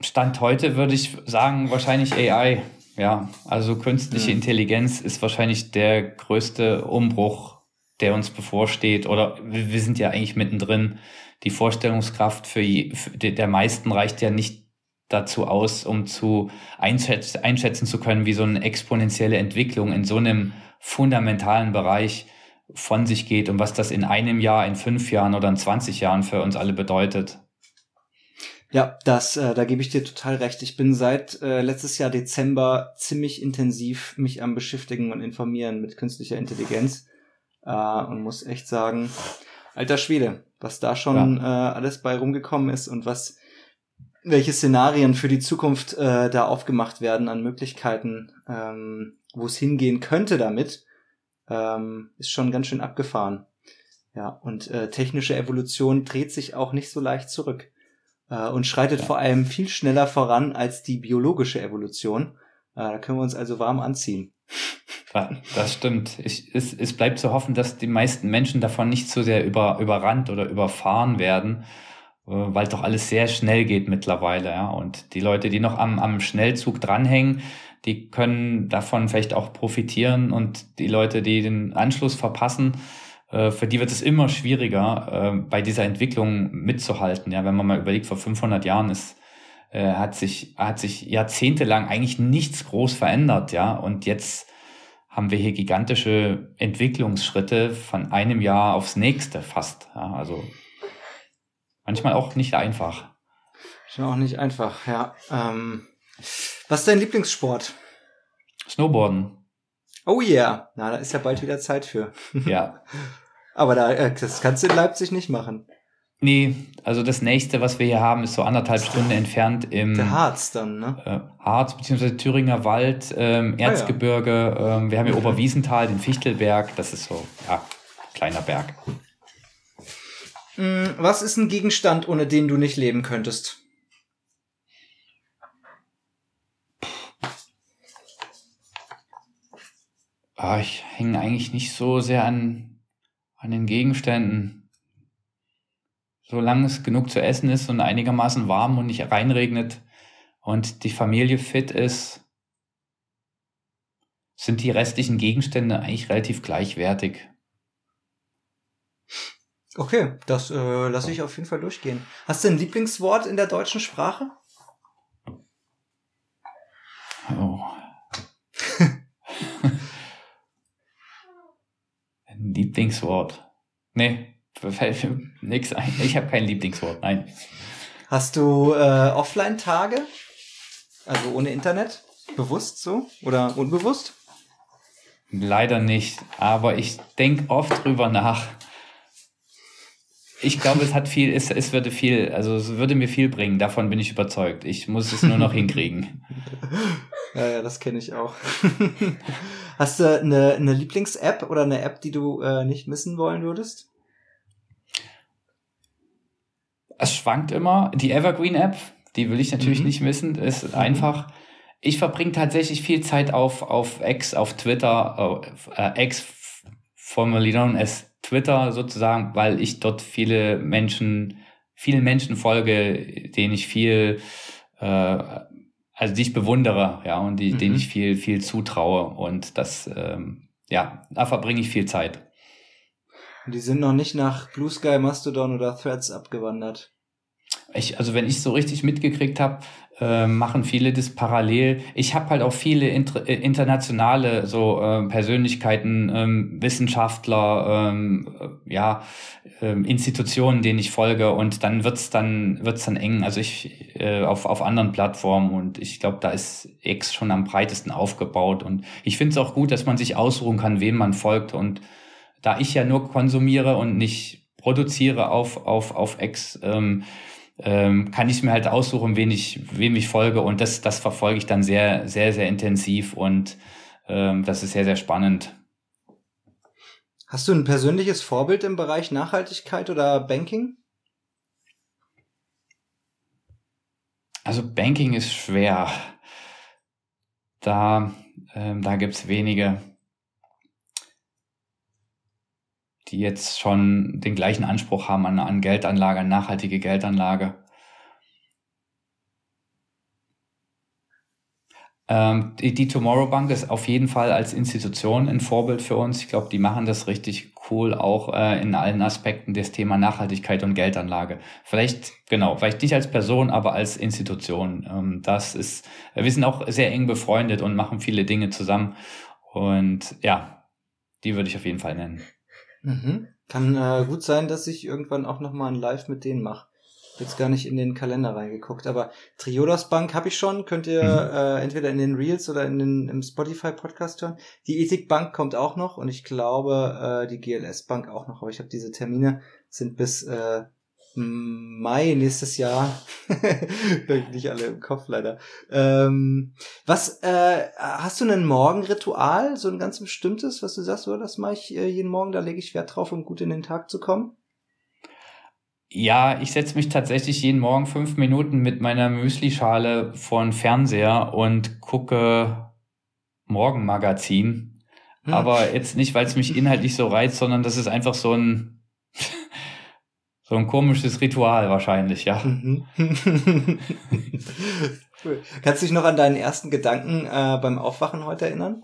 Stand heute würde ich sagen, wahrscheinlich AI. Ja, also künstliche mhm. Intelligenz ist wahrscheinlich der größte Umbruch, der uns bevorsteht. Oder wir, sind ja eigentlich mittendrin. Die Vorstellungskraft für, für der meisten reicht ja nicht dazu aus, um zu einschätzen, einschätzen zu können, wie so eine exponentielle Entwicklung in so einem fundamentalen Bereich von sich geht und was das in einem Jahr, in fünf Jahren oder in 20 Jahren für uns alle bedeutet. Ja, das, äh, da gebe ich dir total recht. Ich bin seit äh, letztes Jahr Dezember ziemlich intensiv mich am beschäftigen und informieren mit künstlicher Intelligenz äh, und muss echt sagen, alter Schwede, was da schon ja. äh, alles bei rumgekommen ist und was welche Szenarien für die Zukunft äh, da aufgemacht werden an Möglichkeiten, ähm, wo es hingehen könnte damit, ähm, ist schon ganz schön abgefahren. Ja, und äh, technische Evolution dreht sich auch nicht so leicht zurück und schreitet ja. vor allem viel schneller voran als die biologische Evolution. Äh, da können wir uns also warm anziehen. Ja, das stimmt. Ich, es, es bleibt zu hoffen, dass die meisten Menschen davon nicht so sehr über, überrannt oder überfahren werden, äh, weil doch alles sehr schnell geht mittlerweile. Ja? Und die Leute, die noch am, am Schnellzug dranhängen, die können davon vielleicht auch profitieren und die Leute, die den Anschluss verpassen, äh, für die wird es immer schwieriger, äh, bei dieser Entwicklung mitzuhalten. Ja, wenn man mal überlegt, vor 500 Jahren ist äh, hat sich, hat sich jahrzehntelang eigentlich nichts groß verändert, ja. Und jetzt haben wir hier gigantische Entwicklungsschritte von einem Jahr aufs nächste fast. Ja, also manchmal auch nicht einfach. Schon auch nicht einfach, ja. Ähm, was ist dein Lieblingssport? Snowboarden. Oh yeah, na, da ist ja bald wieder Zeit für. Ja. Aber da, äh, das kannst du in Leipzig nicht machen. Nee, also das nächste, was wir hier haben, ist so anderthalb Stunden entfernt im Der Harz dann, ne? äh, Harz bzw. Thüringer Wald, ähm, Erzgebirge. Ähm, wir haben hier Oberwiesenthal, den Fichtelberg. Das ist so, ja, kleiner Berg. Mm, Was ist ein Gegenstand, ohne den du nicht leben könntest? Ah, ich hänge eigentlich nicht so sehr an, an den Gegenständen. Solange es genug zu essen ist und einigermaßen warm und nicht reinregnet und die Familie fit ist, sind die restlichen Gegenstände eigentlich relativ gleichwertig. Okay, das äh, lasse ich auf jeden Fall durchgehen. Hast du ein Lieblingswort in der deutschen Sprache? Oh. Ein Lieblingswort. Nee, fällt mir nix ein. Ich habe kein Lieblingswort, nein. Hast du äh, Offline-Tage? Also ohne Internet? Bewusst so? Oder unbewusst? Leider nicht, aber ich denke oft drüber nach. Ich glaube, es hat viel, es, es würde viel, also es würde mir viel bringen, davon bin ich überzeugt. Ich muss es nur noch hinkriegen. Ja, ja, das kenne ich auch. Hast du eine, eine Lieblings-App oder eine App, die du äh, nicht missen wollen würdest? Es schwankt immer. Die Evergreen-App, die will ich natürlich Mhm. nicht missen, ist einfach. Ich verbringe tatsächlich viel Zeit auf, auf X, auf Twitter, auf, äh, X, formerly known as Twitter sozusagen, weil ich dort viele Menschen, vielen Menschen folge, denen ich viel, äh, also die ich bewundere, ja, und die, Mhm. denen ich viel, viel zutraue. Und das, ähm, ja, da verbringe ich viel Zeit. Die sind noch nicht nach Blue Sky, Mastodon oder Threads abgewandert. Ich, also wenn ich so richtig mitgekriegt habe, äh, machen viele das parallel. Ich habe halt auch viele inter, äh, internationale so äh, Persönlichkeiten, ähm, Wissenschaftler, ähm, äh, ja ähm, Institutionen, denen ich folge und dann wird's dann wird's dann eng. Also ich äh, auf auf anderen Plattformen und ich glaube, da ist X schon am breitesten aufgebaut und ich finde es auch gut, dass man sich ausruhen kann, wem man folgt und da ich ja nur konsumiere und nicht produziere auf auf auf X. Ähm, ähm, kann ich mir halt aussuchen, wen ich, wem ich folge und das, das verfolge ich dann sehr, sehr, sehr intensiv und ähm, das ist sehr, sehr spannend. Hast du ein persönliches Vorbild im Bereich Nachhaltigkeit oder Banking? Also Banking ist schwer. Da, ähm, da gibt's wenige, die jetzt schon den gleichen Anspruch haben an, an Geldanlage, an nachhaltige Geldanlage. Ähm, die, die Tomorrow Bank ist auf jeden Fall als Institution ein Vorbild für uns. Ich glaube, die machen das richtig cool, auch äh, in allen Aspekten des Thema Nachhaltigkeit und Geldanlage. Vielleicht, genau, vielleicht nicht als Person, aber als Institution. Ähm, das ist, wir sind auch sehr eng befreundet und machen viele Dinge zusammen. Und ja, die würde ich auf jeden Fall nennen. Mhm. Kann äh, gut sein, dass ich irgendwann auch nochmal ein Live mit denen mache. Jetzt gar nicht in den Kalender reingeguckt, aber Triodos Bank habe ich schon. Könnt ihr Mhm. äh, entweder in den Reels oder in den, im Spotify Podcast hören. Die Ethik Bank kommt auch noch und ich glaube äh, die GLS Bank auch noch. Aber ich habe diese Termine sind bis äh, Mai nächstes Jahr. nicht alle im Kopf leider. Ähm, was äh, hast du ein Morgenritual, so ein ganz bestimmtes, was du sagst, oh, das mache ich äh, jeden Morgen, da lege ich Wert drauf, um gut in den Tag zu kommen? Ja, ich setze mich tatsächlich jeden Morgen fünf Minuten mit meiner Müslischale vor den Fernseher und gucke Morgenmagazin. Hm. Aber jetzt nicht, weil es mich inhaltlich so reizt, sondern das ist einfach so ein so ein komisches Ritual wahrscheinlich, ja. Mhm. cool. Kannst du dich noch an deinen ersten Gedanken äh, beim Aufwachen heute erinnern?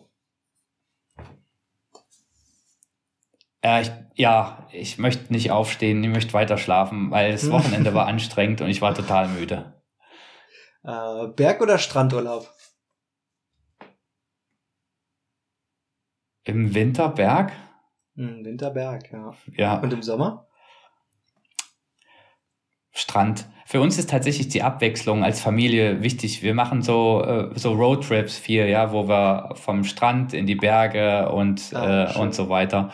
Äh, ich, ja, ich möchte nicht aufstehen, ich möchte weiter schlafen, weil das Hm. Wochenende war anstrengend und ich war total müde. Äh, Berg- oder Strandurlaub? Im Winter Berg? Hm, Winterberg, ja. Ja. Und im Sommer? Strand. Für uns ist tatsächlich die Abwechslung als Familie wichtig. Wir machen so, äh, so Roadtrips viel, ja, wo wir vom Strand in die Berge und, Ah, äh, und so weiter.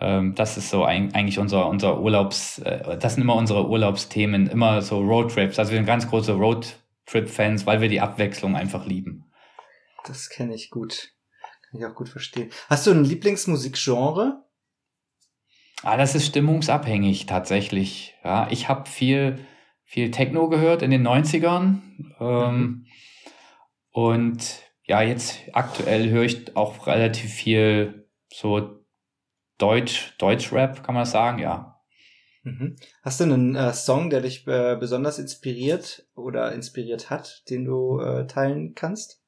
Ähm, das ist so ein, eigentlich unser, unser Urlaubs, äh, das sind immer unsere Urlaubsthemen, immer so Roadtrips. Also wir sind ganz große Roadtrip-Fans, weil wir die Abwechslung einfach lieben. Das kenne ich gut. Kann ich auch gut verstehen. Hast du ein Lieblingsmusikgenre? Ah, das ist stimmungsabhängig tatsächlich. Ja, ich habe viel, viel Techno gehört in den 90ern. Ähm, Und ja, jetzt aktuell höre ich auch relativ viel so Deutsch, Deutschrap, kann man sagen, ja. Mhm. Hast du einen äh, Song, der dich äh, besonders inspiriert oder inspiriert hat, den du äh, teilen kannst?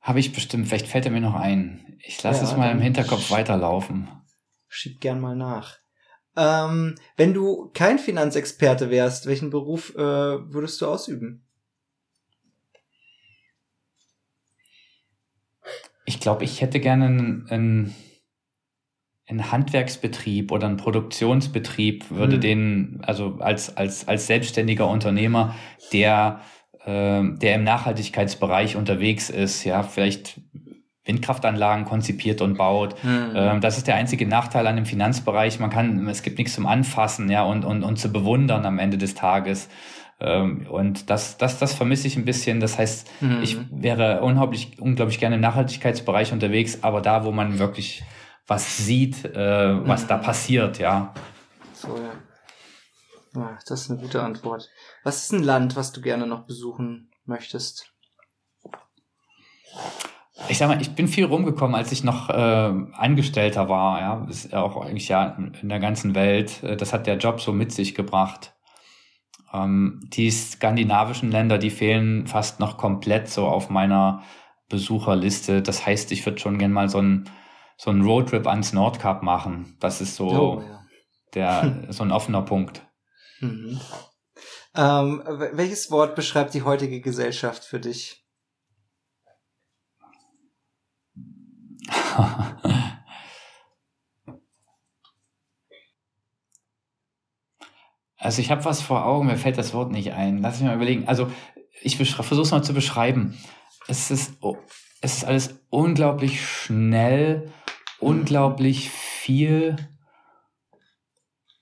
Habe ich bestimmt, vielleicht fällt er mir noch ein. Ich lasse Ja, es mal im Hinterkopf weiterlaufen. Schieb gern mal nach. Ähm, wenn du kein Finanzexperte wärst, welchen Beruf äh, würdest du ausüben? Ich glaube, ich hätte gerne einen, einen, einen Handwerksbetrieb oder einen Produktionsbetrieb, würde Hm. den, also als, als, als selbstständiger Unternehmer, der, ähm, der im Nachhaltigkeitsbereich unterwegs ist, ja, vielleicht Windkraftanlagen konzipiert und baut. Ähm, das ist der einzige Nachteil an dem Finanzbereich. Man kann, es gibt nichts zum Anfassen, ja, und, und, und zu bewundern am Ende des Tages. Ähm, und das, das, das vermisse ich ein bisschen. Das heißt, Mhm. ich wäre unglaublich, unglaublich gerne im Nachhaltigkeitsbereich unterwegs, aber da, wo man wirklich was sieht, äh, was Mhm. da passiert, ja. So, ja. ja. Das ist eine gute Antwort. Was ist ein Land, was du gerne noch besuchen möchtest? Ich sag mal, ich bin viel rumgekommen, als ich noch äh, Angestellter war, ja, ist ja auch eigentlich ja in der ganzen Welt. Äh, Das hat der Job so mit sich gebracht. Ähm, die skandinavischen Länder, die fehlen fast noch komplett so auf meiner Besucherliste. Das heißt, ich würde schon gern mal so einen so einen Roadtrip ans Nordkap machen. Das ist so Oh, ja. der so ein offener Punkt. Mhm. Ähm, welches Wort beschreibt die heutige Gesellschaft für dich? Also ich habe was vor Augen, mir fällt das Wort nicht ein. Lass mich mal überlegen. Also ich versuche es mal zu beschreiben. Es ist, oh, es ist alles unglaublich schnell, unglaublich viel,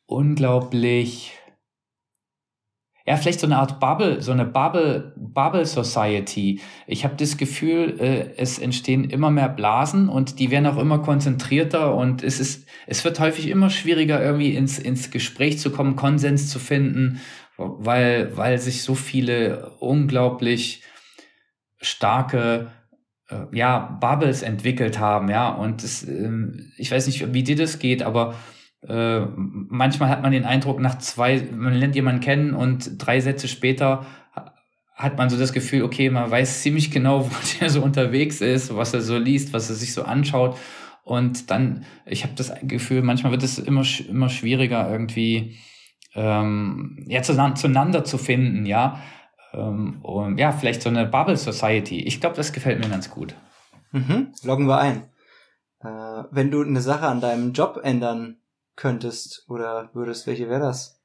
unglaublich, ja, vielleicht so eine Art Bubble, so eine Bubble, Bubble Society. Ich habe das Gefühl, äh, es entstehen immer mehr Blasen und die werden auch immer konzentrierter und es ist, es wird häufig immer schwieriger, irgendwie ins, ins Gespräch zu kommen, Konsens zu finden, weil, weil sich so viele unglaublich starke äh, ja, Bubbles entwickelt haben, ja. Und es, ähm, ich weiß nicht, wie dir das geht, aber äh, manchmal hat man den Eindruck, nach zwei, man lernt jemanden kennen und drei Sätze später ha- hat man so das Gefühl, okay, man weiß ziemlich genau, wo der so unterwegs ist, was er so liest, was er sich so anschaut. Und dann, ich habe das Gefühl, manchmal wird es immer, immer schwieriger, irgendwie ähm, ja, zueinander, zueinander zu finden, ja. Ähm, und ja, vielleicht so eine Bubble Society. Ich glaube, das gefällt mir ganz gut. Mhm. Loggen wir ein. Äh, wenn du eine Sache an deinem Job ändern könntest oder würdest, welche wäre das?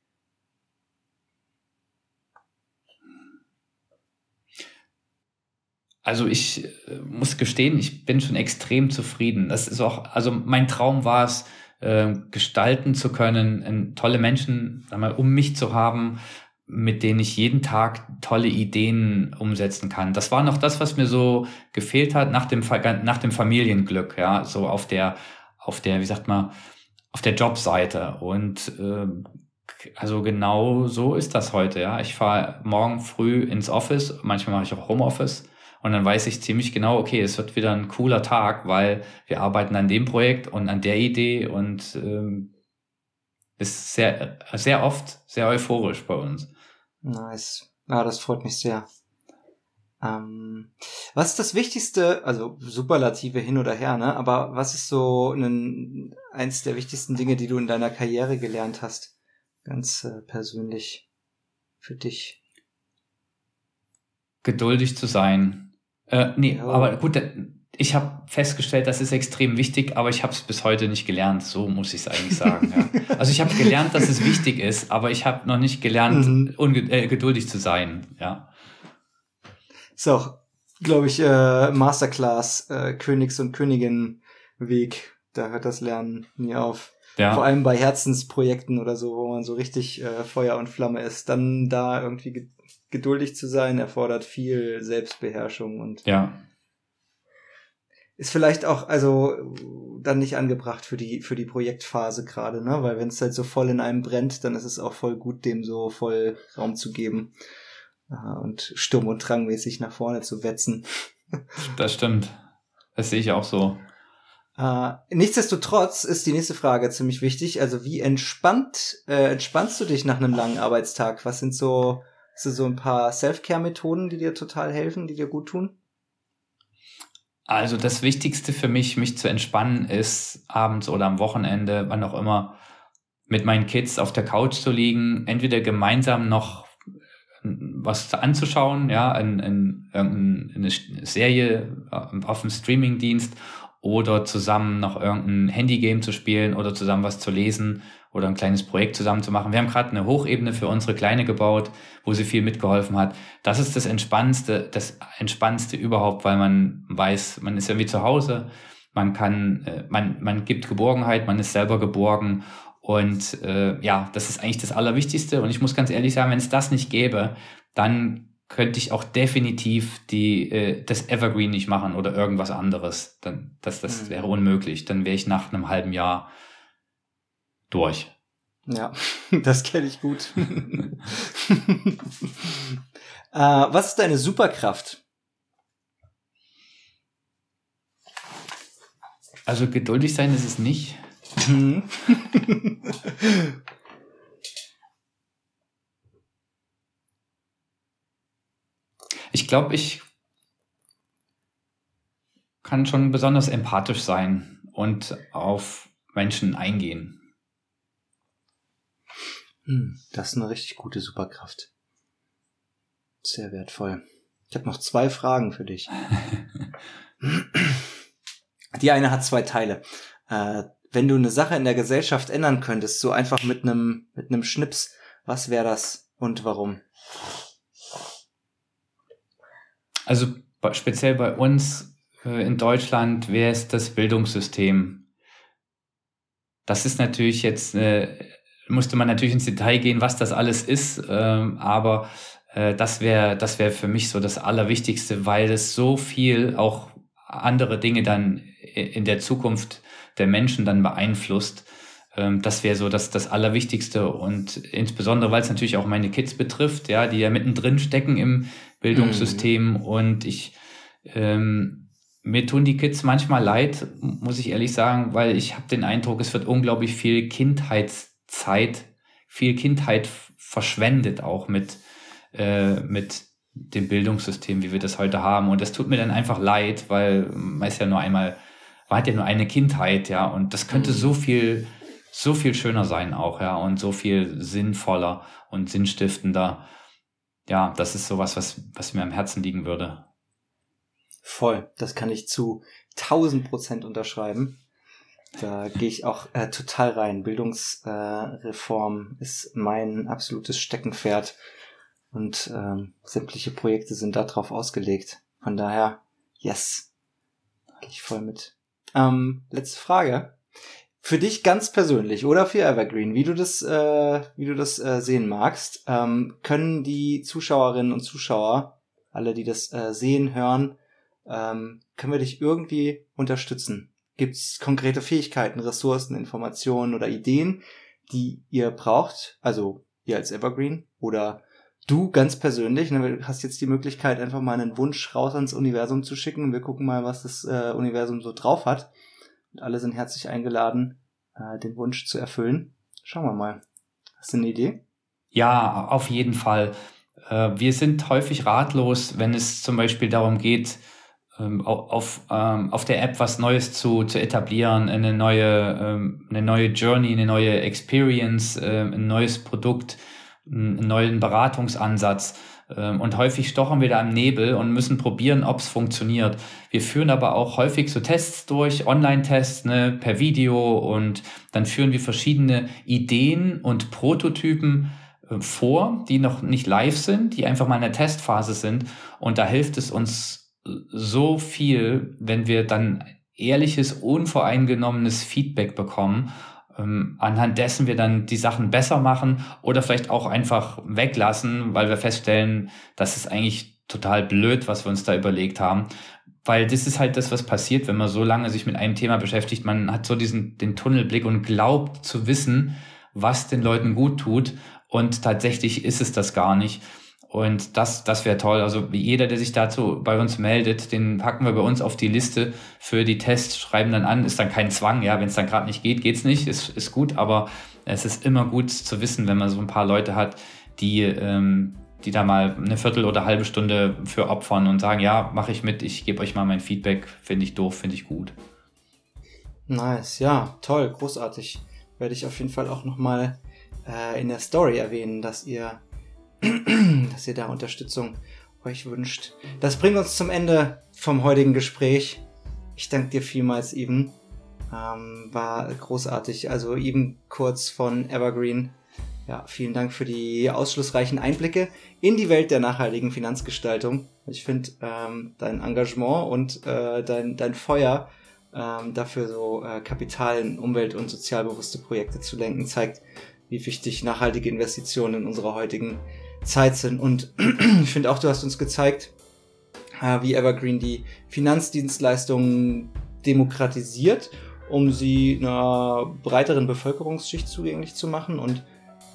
Also ich äh, muss gestehen, ich bin schon extrem zufrieden. Das ist auch, also mein Traum war es, äh, gestalten zu können, tolle Menschen mal, um mich zu haben, mit denen ich jeden Tag tolle Ideen umsetzen kann. Das war noch das, was mir so gefehlt hat nach dem, nach dem Familienglück, ja, so auf der, auf der, wie sagt man, auf der Jobseite. Und äh, also genau so ist das heute, ja. Ich fahre morgen früh ins Office, manchmal mache ich auch Homeoffice und dann weiß ich ziemlich genau, okay, es wird wieder ein cooler Tag, weil wir arbeiten an dem Projekt und an der Idee und ähm, ist sehr, sehr oft sehr euphorisch bei uns. Nice. Ah, das freut mich sehr. Ähm, Was ist das Wichtigste, also Superlative hin oder her, ne? Aber was ist so ein, eins der wichtigsten Dinge, die du in deiner Karriere gelernt hast? Ganz äh, persönlich für dich. Geduldig zu sein. Äh, nee, ja. aber gut, ich habe festgestellt, das ist extrem wichtig, aber ich habe es bis heute nicht gelernt. So muss ich es eigentlich sagen. ja. Also ich habe gelernt, dass es wichtig ist, aber ich habe noch nicht gelernt, mhm. äh, geduldig zu sein. Ja. Ist auch, glaube ich, äh, Masterclass, äh, Königs- und Königin-Weg. Da hört das Lernen nie auf. Ja. Vor allem bei Herzensprojekten oder so, wo man so richtig äh, Feuer und Flamme ist. Dann da irgendwie geduldig zu sein, erfordert viel Selbstbeherrschung und ja ist vielleicht auch also dann nicht angebracht für die für die Projektphase gerade, ne? Weil wenn es halt so voll in einem brennt, dann ist es auch voll gut, dem so voll Raum zu geben uh, und Sturm und Drangmäßig nach vorne zu wetzen. Das stimmt. Das sehe ich auch so. Uh, nichtsdestotrotz ist die nächste Frage ziemlich wichtig. Also wie entspannt äh, entspannst du dich nach einem langen Arbeitstag? Was sind so, so ein paar Self-Care-Methoden, die dir total helfen, die dir gut tun? Also das Wichtigste für mich, mich zu entspannen, ist abends oder am Wochenende, wann auch immer, mit meinen Kids auf der Couch zu liegen, entweder gemeinsam noch was anzuschauen, ja, in, in, in eine Serie äh, auf dem Streamingdienst oder zusammen noch irgendein Handygame zu spielen oder zusammen was zu lesen oder ein kleines Projekt zusammen zu machen. Wir haben gerade eine Hochebene für unsere Kleine gebaut, wo sie viel mitgeholfen hat. Das ist das Entspannendste, das Entspannendste überhaupt, weil man weiß, man ist ja wie zu Hause, man kann, äh, man, man gibt Geborgenheit, man ist selber geborgen und äh, ja, das ist eigentlich das Allerwichtigste. Und ich muss ganz ehrlich sagen, wenn es das nicht gäbe, dann könnte ich auch definitiv die, äh, das Evergreen nicht machen oder irgendwas anderes. Dann, das, das mhm. wäre unmöglich. Dann wäre ich nach einem halben Jahr durch. Ja, das kenne ich gut. äh, was ist deine Superkraft? Also geduldig sein ist es nicht. ich glaube, ich kann schon besonders empathisch sein und auf Menschen eingehen. Hm, das ist eine richtig gute Superkraft. Sehr wertvoll. Ich habe noch zwei Fragen für dich. Die eine hat zwei Teile. Äh, wenn du eine Sache in der Gesellschaft ändern könntest, so einfach mit einem mit einem Schnips, was wäre das und warum? Also speziell bei uns äh, in Deutschland wäre es das Bildungssystem. Das ist natürlich jetzt äh, musste man natürlich ins Detail gehen, was das alles ist, ähm, aber äh, das wäre das wäre für mich so das Allerwichtigste, weil es so viel auch andere Dinge dann in der Zukunft der Menschen dann beeinflusst. Ähm, das wäre so das, das Allerwichtigste und insbesondere, weil es natürlich auch meine Kids betrifft, ja, die ja mittendrin stecken im Bildungssystem mhm. und ich ähm, mir tun die Kids manchmal leid, muss ich ehrlich sagen, weil ich habe den Eindruck, es wird unglaublich viel Kindheits Zeit, viel Kindheit verschwendet auch mit, äh, mit dem Bildungssystem, wie wir das heute haben. Und das tut mir dann einfach leid, weil man ist ja nur einmal, man hat ja nur eine Kindheit, ja, und das könnte mhm. so viel, so viel schöner sein auch, ja, und so viel sinnvoller und sinnstiftender. Ja, das ist sowas, was, was mir am Herzen liegen würde. Voll, das kann ich zu 1000 Prozent unterschreiben. Da gehe ich auch äh, total rein. Bildungsreform äh, ist mein absolutes Steckenpferd und ähm, sämtliche Projekte sind darauf ausgelegt. Von daher, yes, gehe ich voll mit. Ähm, letzte Frage. Für dich ganz persönlich oder für Evergreen, wie du das, äh, wie du das äh, sehen magst, ähm, können die Zuschauerinnen und Zuschauer, alle, die das äh, sehen, hören, ähm, können wir dich irgendwie unterstützen? Gibt es konkrete Fähigkeiten, Ressourcen, Informationen oder Ideen, die ihr braucht? Also ihr als Evergreen oder du ganz persönlich. Ne, du hast jetzt die Möglichkeit, einfach mal einen Wunsch raus ans Universum zu schicken. Wir gucken mal, was das äh, Universum so drauf hat. Und alle sind herzlich eingeladen, äh, den Wunsch zu erfüllen. Schauen wir mal. Hast du eine Idee? Ja, auf jeden Fall. Äh, wir sind häufig ratlos, wenn es zum Beispiel darum geht, ähm, auf, ähm, auf der App was Neues zu, zu etablieren, eine neue, ähm, eine neue Journey, eine neue Experience, äh, ein neues Produkt, einen neuen Beratungsansatz. Ähm, und häufig stochern wir da im Nebel und müssen probieren, ob es funktioniert. Wir führen aber auch häufig so Tests durch, Online-Tests ne, per Video und dann führen wir verschiedene Ideen und Prototypen äh, vor, die noch nicht live sind, die einfach mal in der Testphase sind. Und da hilft es uns so viel, wenn wir dann ehrliches, unvoreingenommenes Feedback bekommen, ähm, anhand dessen wir dann die Sachen besser machen oder vielleicht auch einfach weglassen, weil wir feststellen, das ist eigentlich total blöd, was wir uns da überlegt haben. Weil das ist halt das, was passiert, wenn man so lange sich mit einem Thema beschäftigt. Man hat so diesen, den Tunnelblick und glaubt zu wissen, was den Leuten gut tut. Und tatsächlich ist es das gar nicht. Und das, das wäre toll. Also jeder, der sich dazu bei uns meldet, den packen wir bei uns auf die Liste für die Tests, schreiben dann an, ist dann kein Zwang, ja, wenn es dann gerade nicht geht, geht's nicht, ist, ist gut, aber es ist immer gut zu wissen, wenn man so ein paar Leute hat, die, ähm, die da mal eine Viertel oder halbe Stunde für opfern und sagen, ja, mache ich mit, ich gebe euch mal mein Feedback, finde ich doof, finde ich gut. Nice, ja, toll, großartig. Werde ich auf jeden Fall auch nochmal äh, in der Story erwähnen, dass ihr dass ihr da Unterstützung euch wünscht. Das bringt uns zum Ende vom heutigen Gespräch. Ich danke dir vielmals, Eben. Ähm, war großartig. Also eben kurz von Evergreen. Ja, vielen Dank für die ausschlussreichen Einblicke in die Welt der nachhaltigen Finanzgestaltung. Ich finde ähm, dein Engagement und äh, dein, dein Feuer ähm, dafür so äh, Kapital in umwelt- und sozialbewusste Projekte zu lenken, zeigt, wie wichtig nachhaltige Investitionen in unserer heutigen Zeit sind. Und ich finde auch, du hast uns gezeigt, äh, wie Evergreen die Finanzdienstleistungen demokratisiert, um sie einer breiteren Bevölkerungsschicht zugänglich zu machen und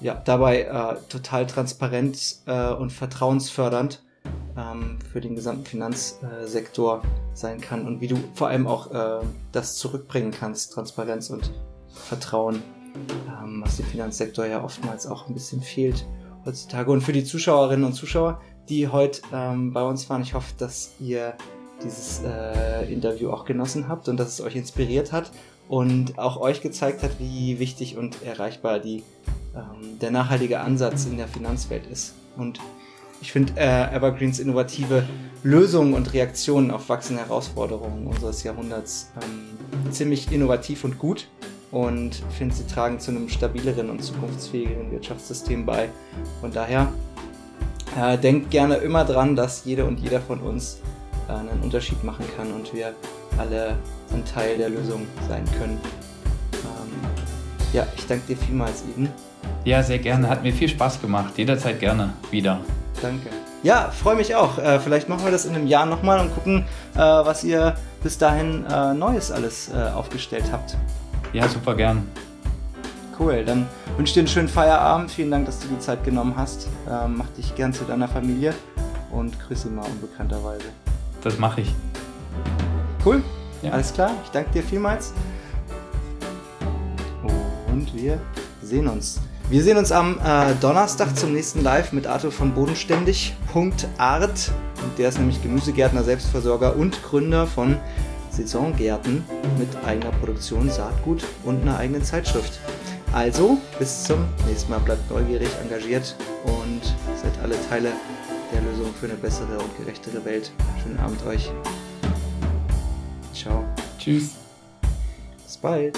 ja, dabei äh, total transparent äh, und vertrauensfördernd ähm, für den gesamten Finanzsektor sein kann und wie du vor allem auch äh, das zurückbringen kannst, Transparenz und Vertrauen, ähm, was dem Finanzsektor ja oftmals auch ein bisschen fehlt heutzutage. Und für die Zuschauerinnen und Zuschauer, die heute ähm, bei uns waren, ich hoffe, dass ihr dieses äh, Interview auch genossen habt und dass es euch inspiriert hat und auch euch gezeigt hat, wie wichtig und erreichbar die, ähm, der nachhaltige Ansatz in der Finanzwelt ist. Und ich finde äh, Evergreens innovative Lösungen und Reaktionen auf wachsende Herausforderungen unseres Jahrhunderts ähm, ziemlich innovativ und gut und finde, sie tragen zu einem stabileren und zukunftsfähigeren Wirtschaftssystem bei. Von daher äh, denkt gerne immer dran, dass jede und jeder von uns äh, einen Unterschied machen kann und wir alle ein Teil der Lösung sein können. Ähm, ja, ich danke dir vielmals, Eden. Ja, sehr gerne. Hat mir viel Spaß gemacht. Jederzeit gerne wieder. Danke. Ja, freue mich auch. Äh, vielleicht machen wir das in einem Jahr nochmal und gucken, äh, was ihr bis dahin äh, Neues alles äh, aufgestellt habt. Ja, super gern. Cool, dann wünsche ich dir einen schönen Feierabend. Vielen Dank, dass du die Zeit genommen hast. Ähm, mach dich gern zu deiner Familie und grüße mal unbekannterweise. Das mache ich. Cool, ja. alles klar. Ich danke dir vielmals. Und wir sehen uns. Wir sehen uns am äh, Donnerstag zum nächsten Live mit Arthur von Bodenständig.art. Der ist nämlich Gemüsegärtner, Selbstversorger und Gründer von Saisongärten mit eigener Produktion, Saatgut und einer eigenen Zeitschrift. Also, bis zum nächsten Mal. Bleibt neugierig, engagiert und seid alle Teile der Lösung für eine bessere und gerechtere Welt. Schönen Abend euch. Ciao. Tschüss. Bis bald.